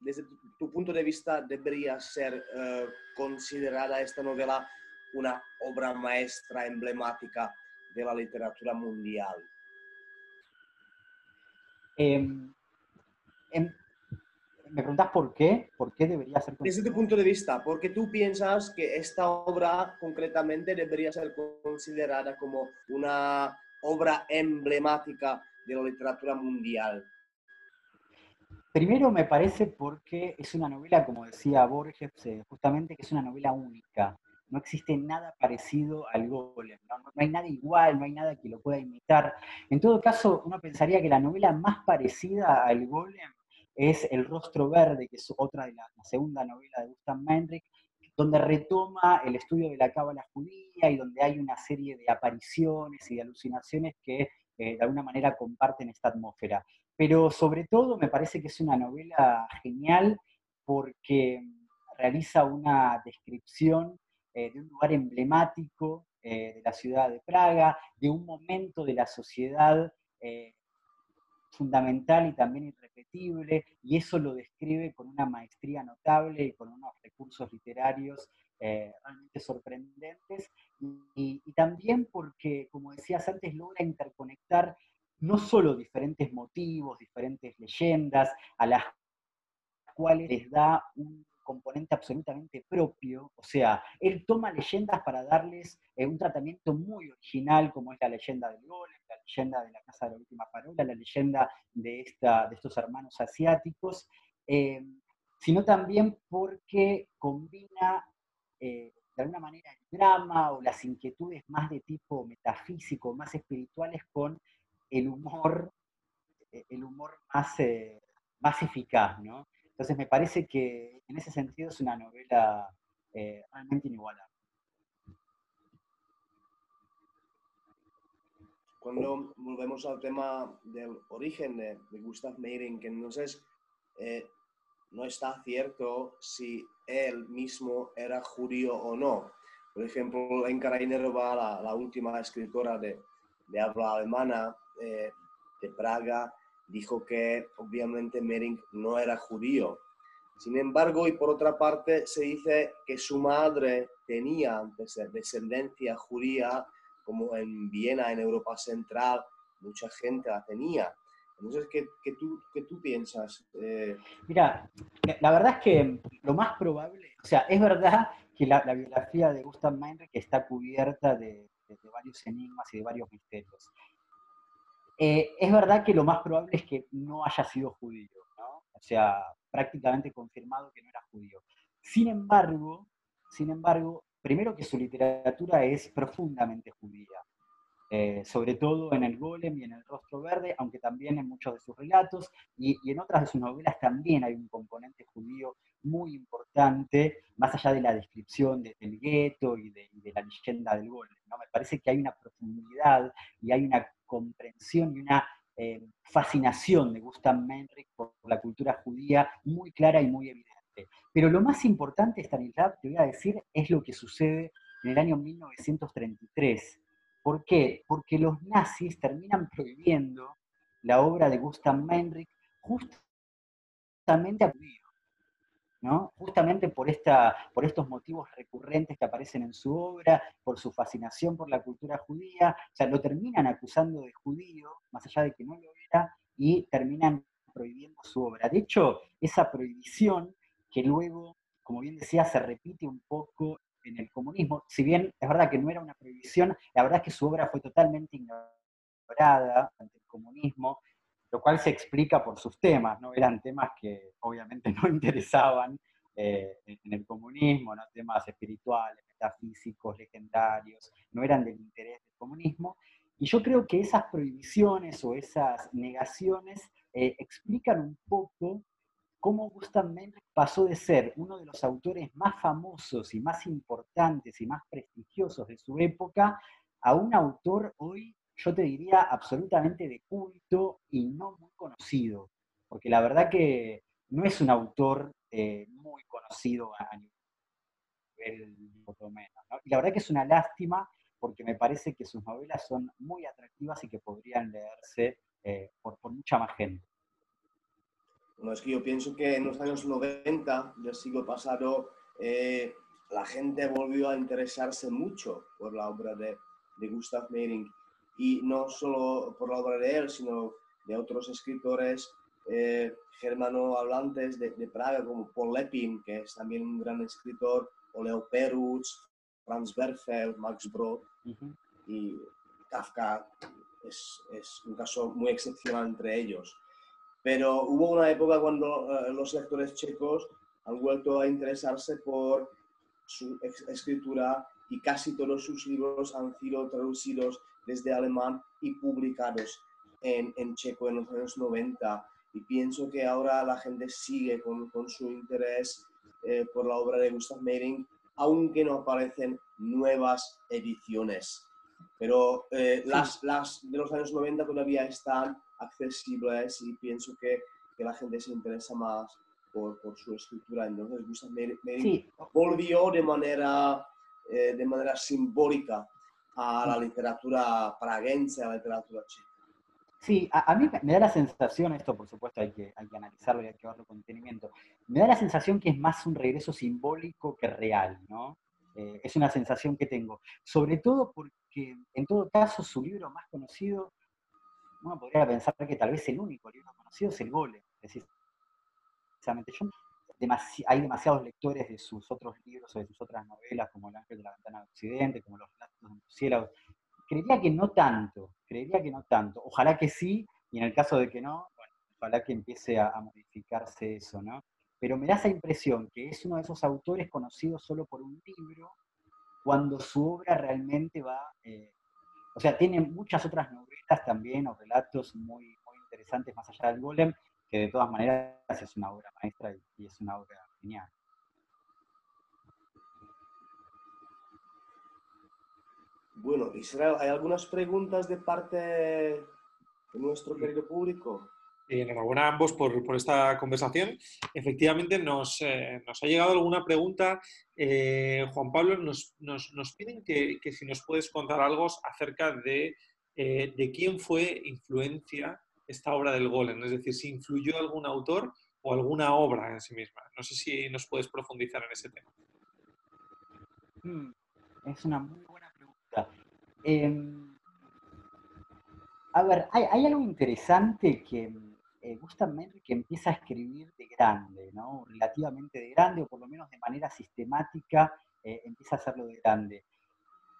desde tu, punto de vista, debería ser eh, considerada esta novela una obra maestra emblemática de la literatura mundial?
Em, em, ¿Me preguntas por qué? ¿Por qué debería ser
Desde tu punto de vista, ¿por qué tú piensas que esta obra concretamente debería ser considerada como una obra emblemática de la literatura mundial?
Primero me parece porque es una novela, como decía Borges, eh, justamente que es una novela única. No existe nada parecido al Golem, ¿no? hay nada igual, no hay nada que lo pueda imitar. En todo caso, uno pensaría que la novela más parecida al Golem es El rostro verde, que es otra de la, segunda novela de Gustav Mendrick, donde retoma el estudio de la cábala judía y donde hay una serie de apariciones y de alucinaciones que eh, de alguna manera comparten esta atmósfera. Pero sobre todo me parece que es una novela genial porque realiza una descripción eh, de un lugar emblemático eh, de la ciudad de Praga, de un momento de la sociedad fundamental y también irrepetible, y eso lo describe con una maestría notable y con unos recursos literarios eh, realmente sorprendentes, y, también porque, como decías antes, logra interconectar no solo diferentes motivos, diferentes leyendas, a las cuales les da un componente absolutamente propio, o sea, él toma leyendas para darles eh, un tratamiento muy original, como es la leyenda del golem, la leyenda de la Casa de la Última Parola, la leyenda de, esta, de estos hermanos asiáticos, eh, sino también porque combina eh, de alguna manera el drama o las inquietudes más de tipo metafísico, más espirituales, con el humor, el humor más, más eficaz, ¿no? Entonces me parece que en ese sentido es una novela eh, realmente inigualable.
Cuando volvemos al tema del origen de, Gustav Meyrink, entonces eh, no está cierto si él mismo era judío o no. Por ejemplo, Lenka Reinerova, la, la última escritora de, habla alemana eh, de Praga, dijo que obviamente Mering no era judío. Sin embargo, y por otra parte, se dice que su madre tenía descendencia judía, como en Viena, en Europa Central, mucha gente la tenía. Entonces, ¿qué, tú, qué tú, piensas?
Eh, Mira, la verdad es que lo más probable, o sea, es verdad que la, biografía de Gustav Meinrich está cubierta de, varios enigmas y de varios misterios. Eh, es verdad que lo más probable es que no haya sido judío, o sea, prácticamente confirmado que no era judío. Sin embargo, sin embargo, primero que su literatura es profundamente judía. Eh, sobre todo en el Golem y en el Rostro Verde, aunque también en muchos de sus relatos y, en otras de sus novelas también hay un componente judío muy importante, más allá de la descripción del gueto y de, la leyenda del Golem. Me parece que hay una profundidad y hay una comprensión y una eh, fascinación de Gustav Menrich por la cultura judía muy clara y muy evidente. Pero lo más importante, Stanislav, te voy a decir, es lo que sucede en el año 1933 ¿Por qué? Porque los nazis terminan prohibiendo la obra de Gustav Meinrich justamente a ¿no? Justamente por, esta, por estos motivos recurrentes que aparecen en su obra, por su fascinación por la cultura judía, o sea, lo terminan acusando de judío, más allá de que no lo era, y terminan prohibiendo su obra. De hecho, esa prohibición que luego, como bien decía, se repite un poco en el comunismo, si bien es verdad que no era una prohibición, la verdad es que su obra fue totalmente ignorada ante el comunismo, lo cual se explica por sus temas, ¿no? Eran temas que obviamente no interesaban eh, en el comunismo, ¿no? temas espirituales, metafísicos, legendarios, no eran del interés del comunismo. Y yo creo que esas prohibiciones o esas negaciones eh, explican un poco cómo Gustav Menrich pasó de ser uno de los autores más famosos y más importantes y más prestigiosos de su época a un autor hoy, yo te diría, absolutamente de culto y no muy conocido. Porque la verdad que no es un autor eh, muy conocido a nivel por lo menos. Y la verdad que es una lástima porque me parece que sus novelas son muy atractivas y que podrían leerse eh, por mucha más gente.
No, es que yo pienso que en los años 90 del siglo pasado eh, la gente volvió a interesarse mucho por la obra de, de Gustav Meyrink y no solo por la obra de él, sino de otros escritores eh, germano-hablantes de, Praga como Paul Lepin, que es también un gran escritor, o Leo Perutz, Franz Werfel, Max Brod y Kafka es, es un caso muy excepcional entre ellos. Pero hubo una época cuando eh, los lectores checos han vuelto a interesarse por su escritura y casi todos sus libros han sido traducidos desde alemán y publicados en, en checo en los años 90. Y pienso que ahora la gente sigue con, con su interés eh, por la obra de Gustav Meyrink, aunque no aparecen nuevas ediciones. Pero eh, las, las de los años 90 todavía están accesibles y pienso que, que la gente se interesa más por, por su escritura. Entonces, Gustav Meyrink volvió de manera, eh, de manera simbólica a la literatura praguense, a la literatura checa.
Sí, a, mí me da la sensación, esto por supuesto hay que, hay que analizarlo y hay que verlo con detenimiento, me da la sensación que es más un regreso simbólico que real, ¿no? Eh, es una sensación que tengo, sobre todo porque en todo caso su libro más conocido uno podría pensar que tal vez el único libro conocido es el Golem. Precisamente yo, hay demasiados lectores de sus otros libros o de sus otras novelas, como El Ángel de la Ventana de Occidente, como Los Relatos de Murciélagos. Creería que no tanto, creería que no tanto. Ojalá que sí, y en el caso de que no, ojalá que empiece a, modificarse eso, ¿no? Pero me da esa impresión que es uno de esos autores conocidos solo por un libro, cuando su obra realmente va eh, o sea, tiene muchas otras novelas también o relatos muy, muy interesantes más allá del golem, que de todas maneras es una obra maestra y, es una obra genial.
Bueno, Israel, ¿hay algunas preguntas de parte de nuestro querido público?
enhorabuena a ambos por, esta conversación. Efectivamente, nos, eh, ha llegado alguna pregunta. Eh, Juan Pablo, nos, piden que, si nos puedes contar algo acerca de, eh, de, quién fue influencia esta obra del Golem, es decir, si influyó algún autor o alguna obra en sí misma. No sé si nos puedes profundizar en ese tema.
Hmm, es una muy buena pregunta. Em, a ver, hay algo interesante que, eh, Gustav que empieza a escribir de grande, ¿no? relativamente de grande, o por lo menos de manera sistemática, empieza a hacerlo de grande.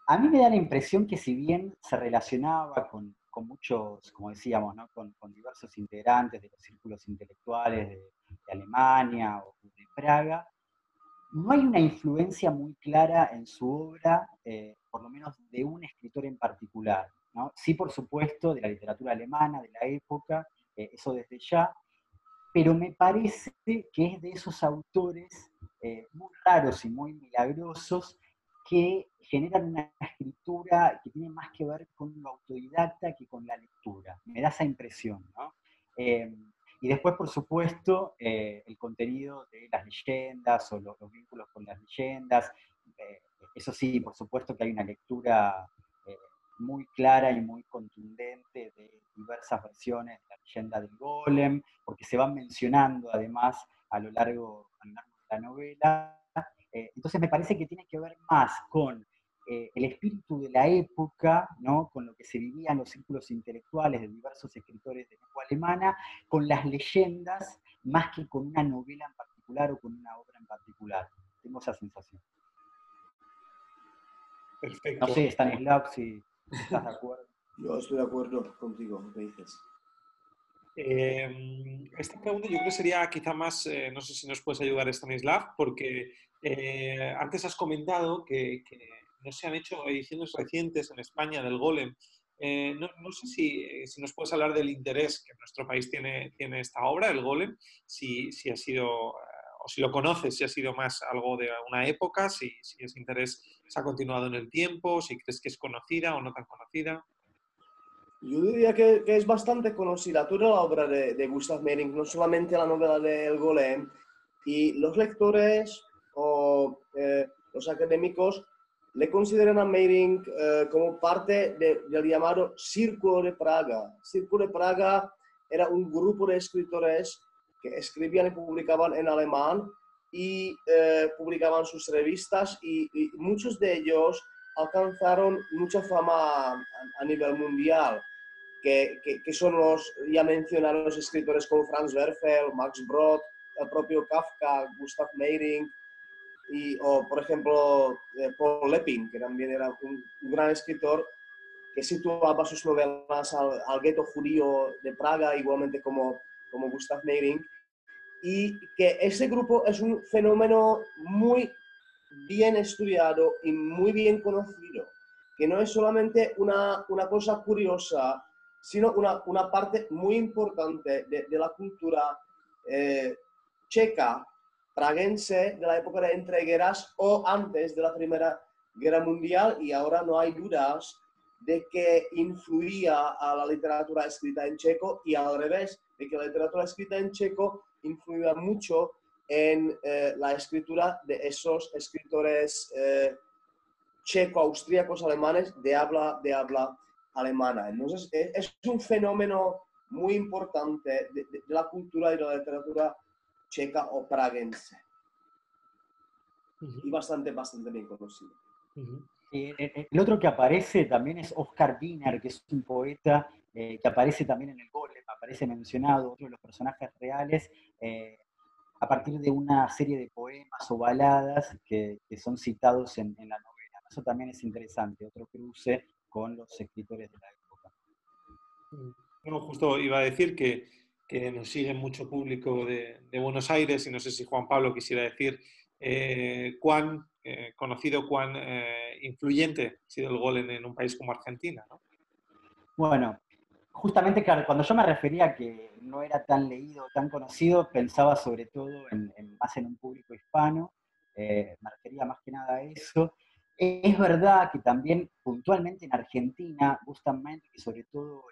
A mí me da la impresión que si bien se relacionaba con, muchos, como decíamos, con, diversos integrantes de los círculos intelectuales de, Alemania o de Praga, no hay una influencia muy clara en su obra, eh, por lo menos de un escritor en particular. Sí, por supuesto, de la literatura alemana, de la época, eh, eso desde ya, pero me parece que es de esos autores eh, muy raros y muy milagrosos que generan una escritura que tiene más que ver con lo autodidacta que con la lectura. Me da esa impresión. Em, y después, por supuesto, eh, el contenido de las leyendas o los, vínculos con las leyendas. eso sí, por supuesto que hay una lectura muy clara y muy contundente de diversas versiones de la leyenda del golem, porque se van mencionando además a lo largo, de la novela. Eh, entonces me parece que tiene que ver más con eh, el espíritu de la época, ¿no? con lo que se vivía en los círculos intelectuales de diversos escritores de lengua alemana, con las leyendas, más que con una novela en particular o con una obra en particular. Tengo esa sensación.
Perfecto.
No sé, Stanislav, si... ¿Estás de acuerdo?
Yo estoy de acuerdo contigo, ¿qué dices?
Eh, esta pregunta yo creo que sería quizá más, eh, no sé si nos puedes ayudar Stanislav, porque eh, antes has comentado que, no se han hecho ediciones recientes en España del Golem. No, no, sé si, si, nos puedes hablar del interés que nuestro país tiene, tiene esta obra, el Golem, si, si ha sido, o si lo conoces, si ha sido más algo de una época, si, si ese interés se ha continuado en el tiempo, si crees que es conocida o no tan conocida.
Yo diría que, es bastante conocida toda la obra de, Gustav Meyrink, no solamente la novela de El Golem, y los lectores o eh, los académicos le consideran a Meyrink eh, como parte del llamado Círculo de Praga. Círculo de Praga era un grupo de escritores que escribían y publicaban en alemán y eh, publicaban sus revistas y, muchos de ellos alcanzaron mucha fama a, nivel mundial, que, que, son los ya mencionados escritores como Franz Werfel, Max Brod, el propio Kafka, Gustav Meyrink, y, o por ejemplo eh, Paul Lepin, que también era un, gran escritor que situaba sus novelas al, al gueto judío de Praga, igualmente como, como Gustav Meyrink y que ese grupo es un fenómeno muy bien estudiado y muy bien conocido, que no es solamente una, una cosa curiosa, sino una, una, parte muy importante de, de la cultura eh, checa, praguense, de la época de entreguerras o antes de la Primera Guerra Mundial, y ahora no hay dudas de que influía a la literatura escrita en checo y al revés, de que la literatura escrita en checo influía mucho en eh, la escritura de esos escritores eh, checo-austríacos alemanes de habla, de habla alemana. Entonces, es, un fenómeno muy importante de, la cultura y de la literatura checa o praguense. Y bastante, bastante bien conocido.
el otro que aparece también es Oscar Wiener, que es un poeta eh, que aparece también en el Golem, aparece mencionado, otro de los personajes reales, eh, a partir de una serie de poemas o baladas que, son citados en, la novela. Eso también es interesante, otro cruce con los escritores de la época.
Bueno, justo iba a decir que, que nos sigue mucho público de, Buenos Aires y no sé si Juan Pablo quisiera decir eh, cuán conocido, cuán influyente ha sido el golem en un país como Argentina. ¿no?
Bueno, justamente, claro, cuando yo me refería a que no era tan leído, tan conocido, pensaba sobre todo en, más en un público hispano, eh, me refería más que nada eso. Es verdad que también puntualmente en Argentina, justamente, que sobre todo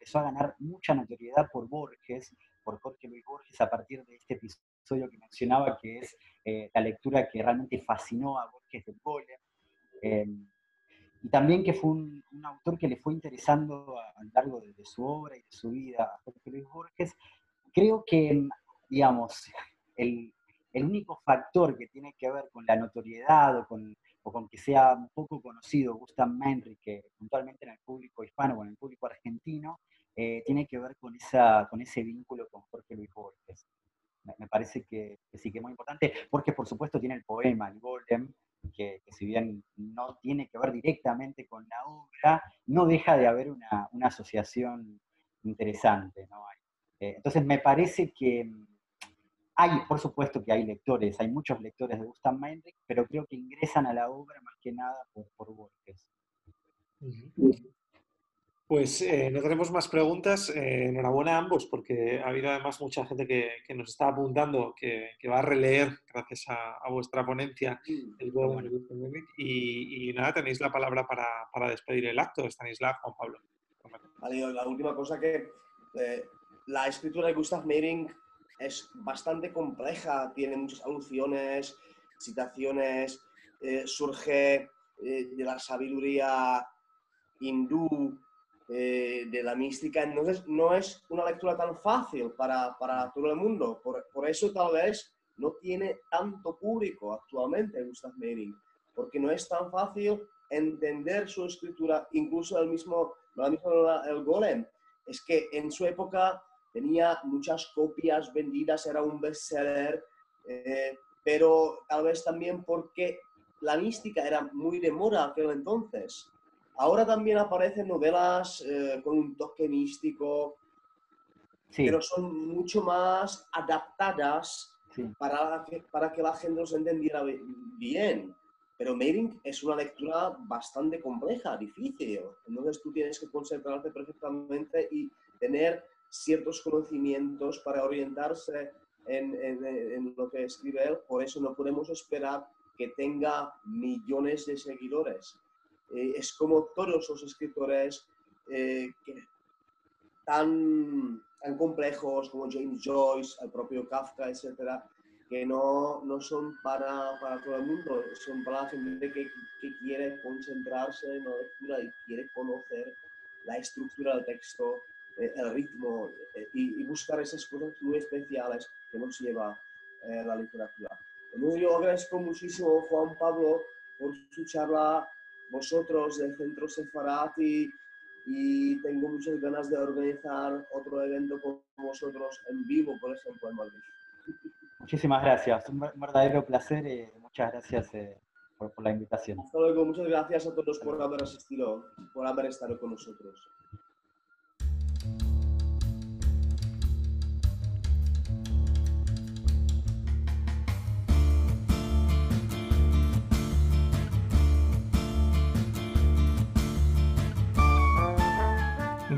empezó a ganar mucha notoriedad por Borges, por Jorge Luis Borges, a partir de este episodio que mencionaba, que es eh, la lectura que realmente fascinó a Borges del golem. Eh, y también que fue un, autor que le fue interesando a, lo largo de, su obra y de su vida a Jorge Luis Borges. Creo que, digamos, el, el, único factor que tiene que ver con la notoriedad o con, o con que sea un poco conocido Gustav Menrich, puntualmente en el público hispano o en el público argentino, eh, tiene que ver con, esa, con ese vínculo con Jorge Luis Borges. Me, parece que, sí que es muy importante. porque por supuesto, tiene el poema, el Golem, que, si bien no tiene que ver directamente con la obra, no deja de haber una, asociación interesante. Eh, entonces me parece que hay, por supuesto que hay lectores, hay muchos lectores de Gustav Meinrich, pero creo que ingresan a la obra más que nada por, por Borges.
Pues eh, no tenemos más preguntas. Eh, enhorabuena a ambos, porque ha habido además mucha gente que, nos está apuntando, que, va a releer, gracias a, vuestra ponencia, el bueno. y, y, nada, tenéis la palabra para, despedir el acto, Stanislav, Juan Pablo.
Vale, la última cosa que eh, la escritura de Gustav Meyrink es bastante compleja, tiene muchas alusiones, citaciones, surge de la sabiduría hindú, eh, de la mística, entonces no es una lectura tan fácil para, para todo el mundo. Por, por, eso tal vez no tiene tanto público actualmente Gustav Meyrink, porque no es tan fácil entender su escritura, incluso el mismo, el Golem. Es que en su época tenía muchas copias vendidas, era un bestseller, eh, pero tal vez también porque la mística era muy de moda aquel entonces. Ahora también aparecen novelas eh, con un toque místico, pero son mucho más adaptadas para, que, para que la gente los entendiera bien. Pero Meyrink es una lectura bastante compleja, difícil. Entonces tú tienes que concentrarte perfectamente y tener ciertos conocimientos para orientarse en, lo que escribe él. Por eso no podemos esperar que tenga millones de seguidores. Eh, es como todos los escritores eh, tan, tan complejos como James Joyce, el propio Kafka, etcétera, que no, no son para, para, todo el mundo, son para la gente que, que, quiere concentrarse en la lectura y quiere conocer la estructura del texto, eh, el ritmo y, buscar esas cosas muy especiales que nos lleva la literatura. Yo agradezco muchísimo Juan Pablo por su charla vosotros del Centro Sefarat y, tengo muchas ganas de organizar otro evento con vosotros en vivo, por ejemplo, en Madrid.
Muchísimas gracias, un verdadero placer y muchas gracias eh, por, por, la invitación.
Hasta luego, muchas gracias a todos por haber asistido, por haber estado con nosotros.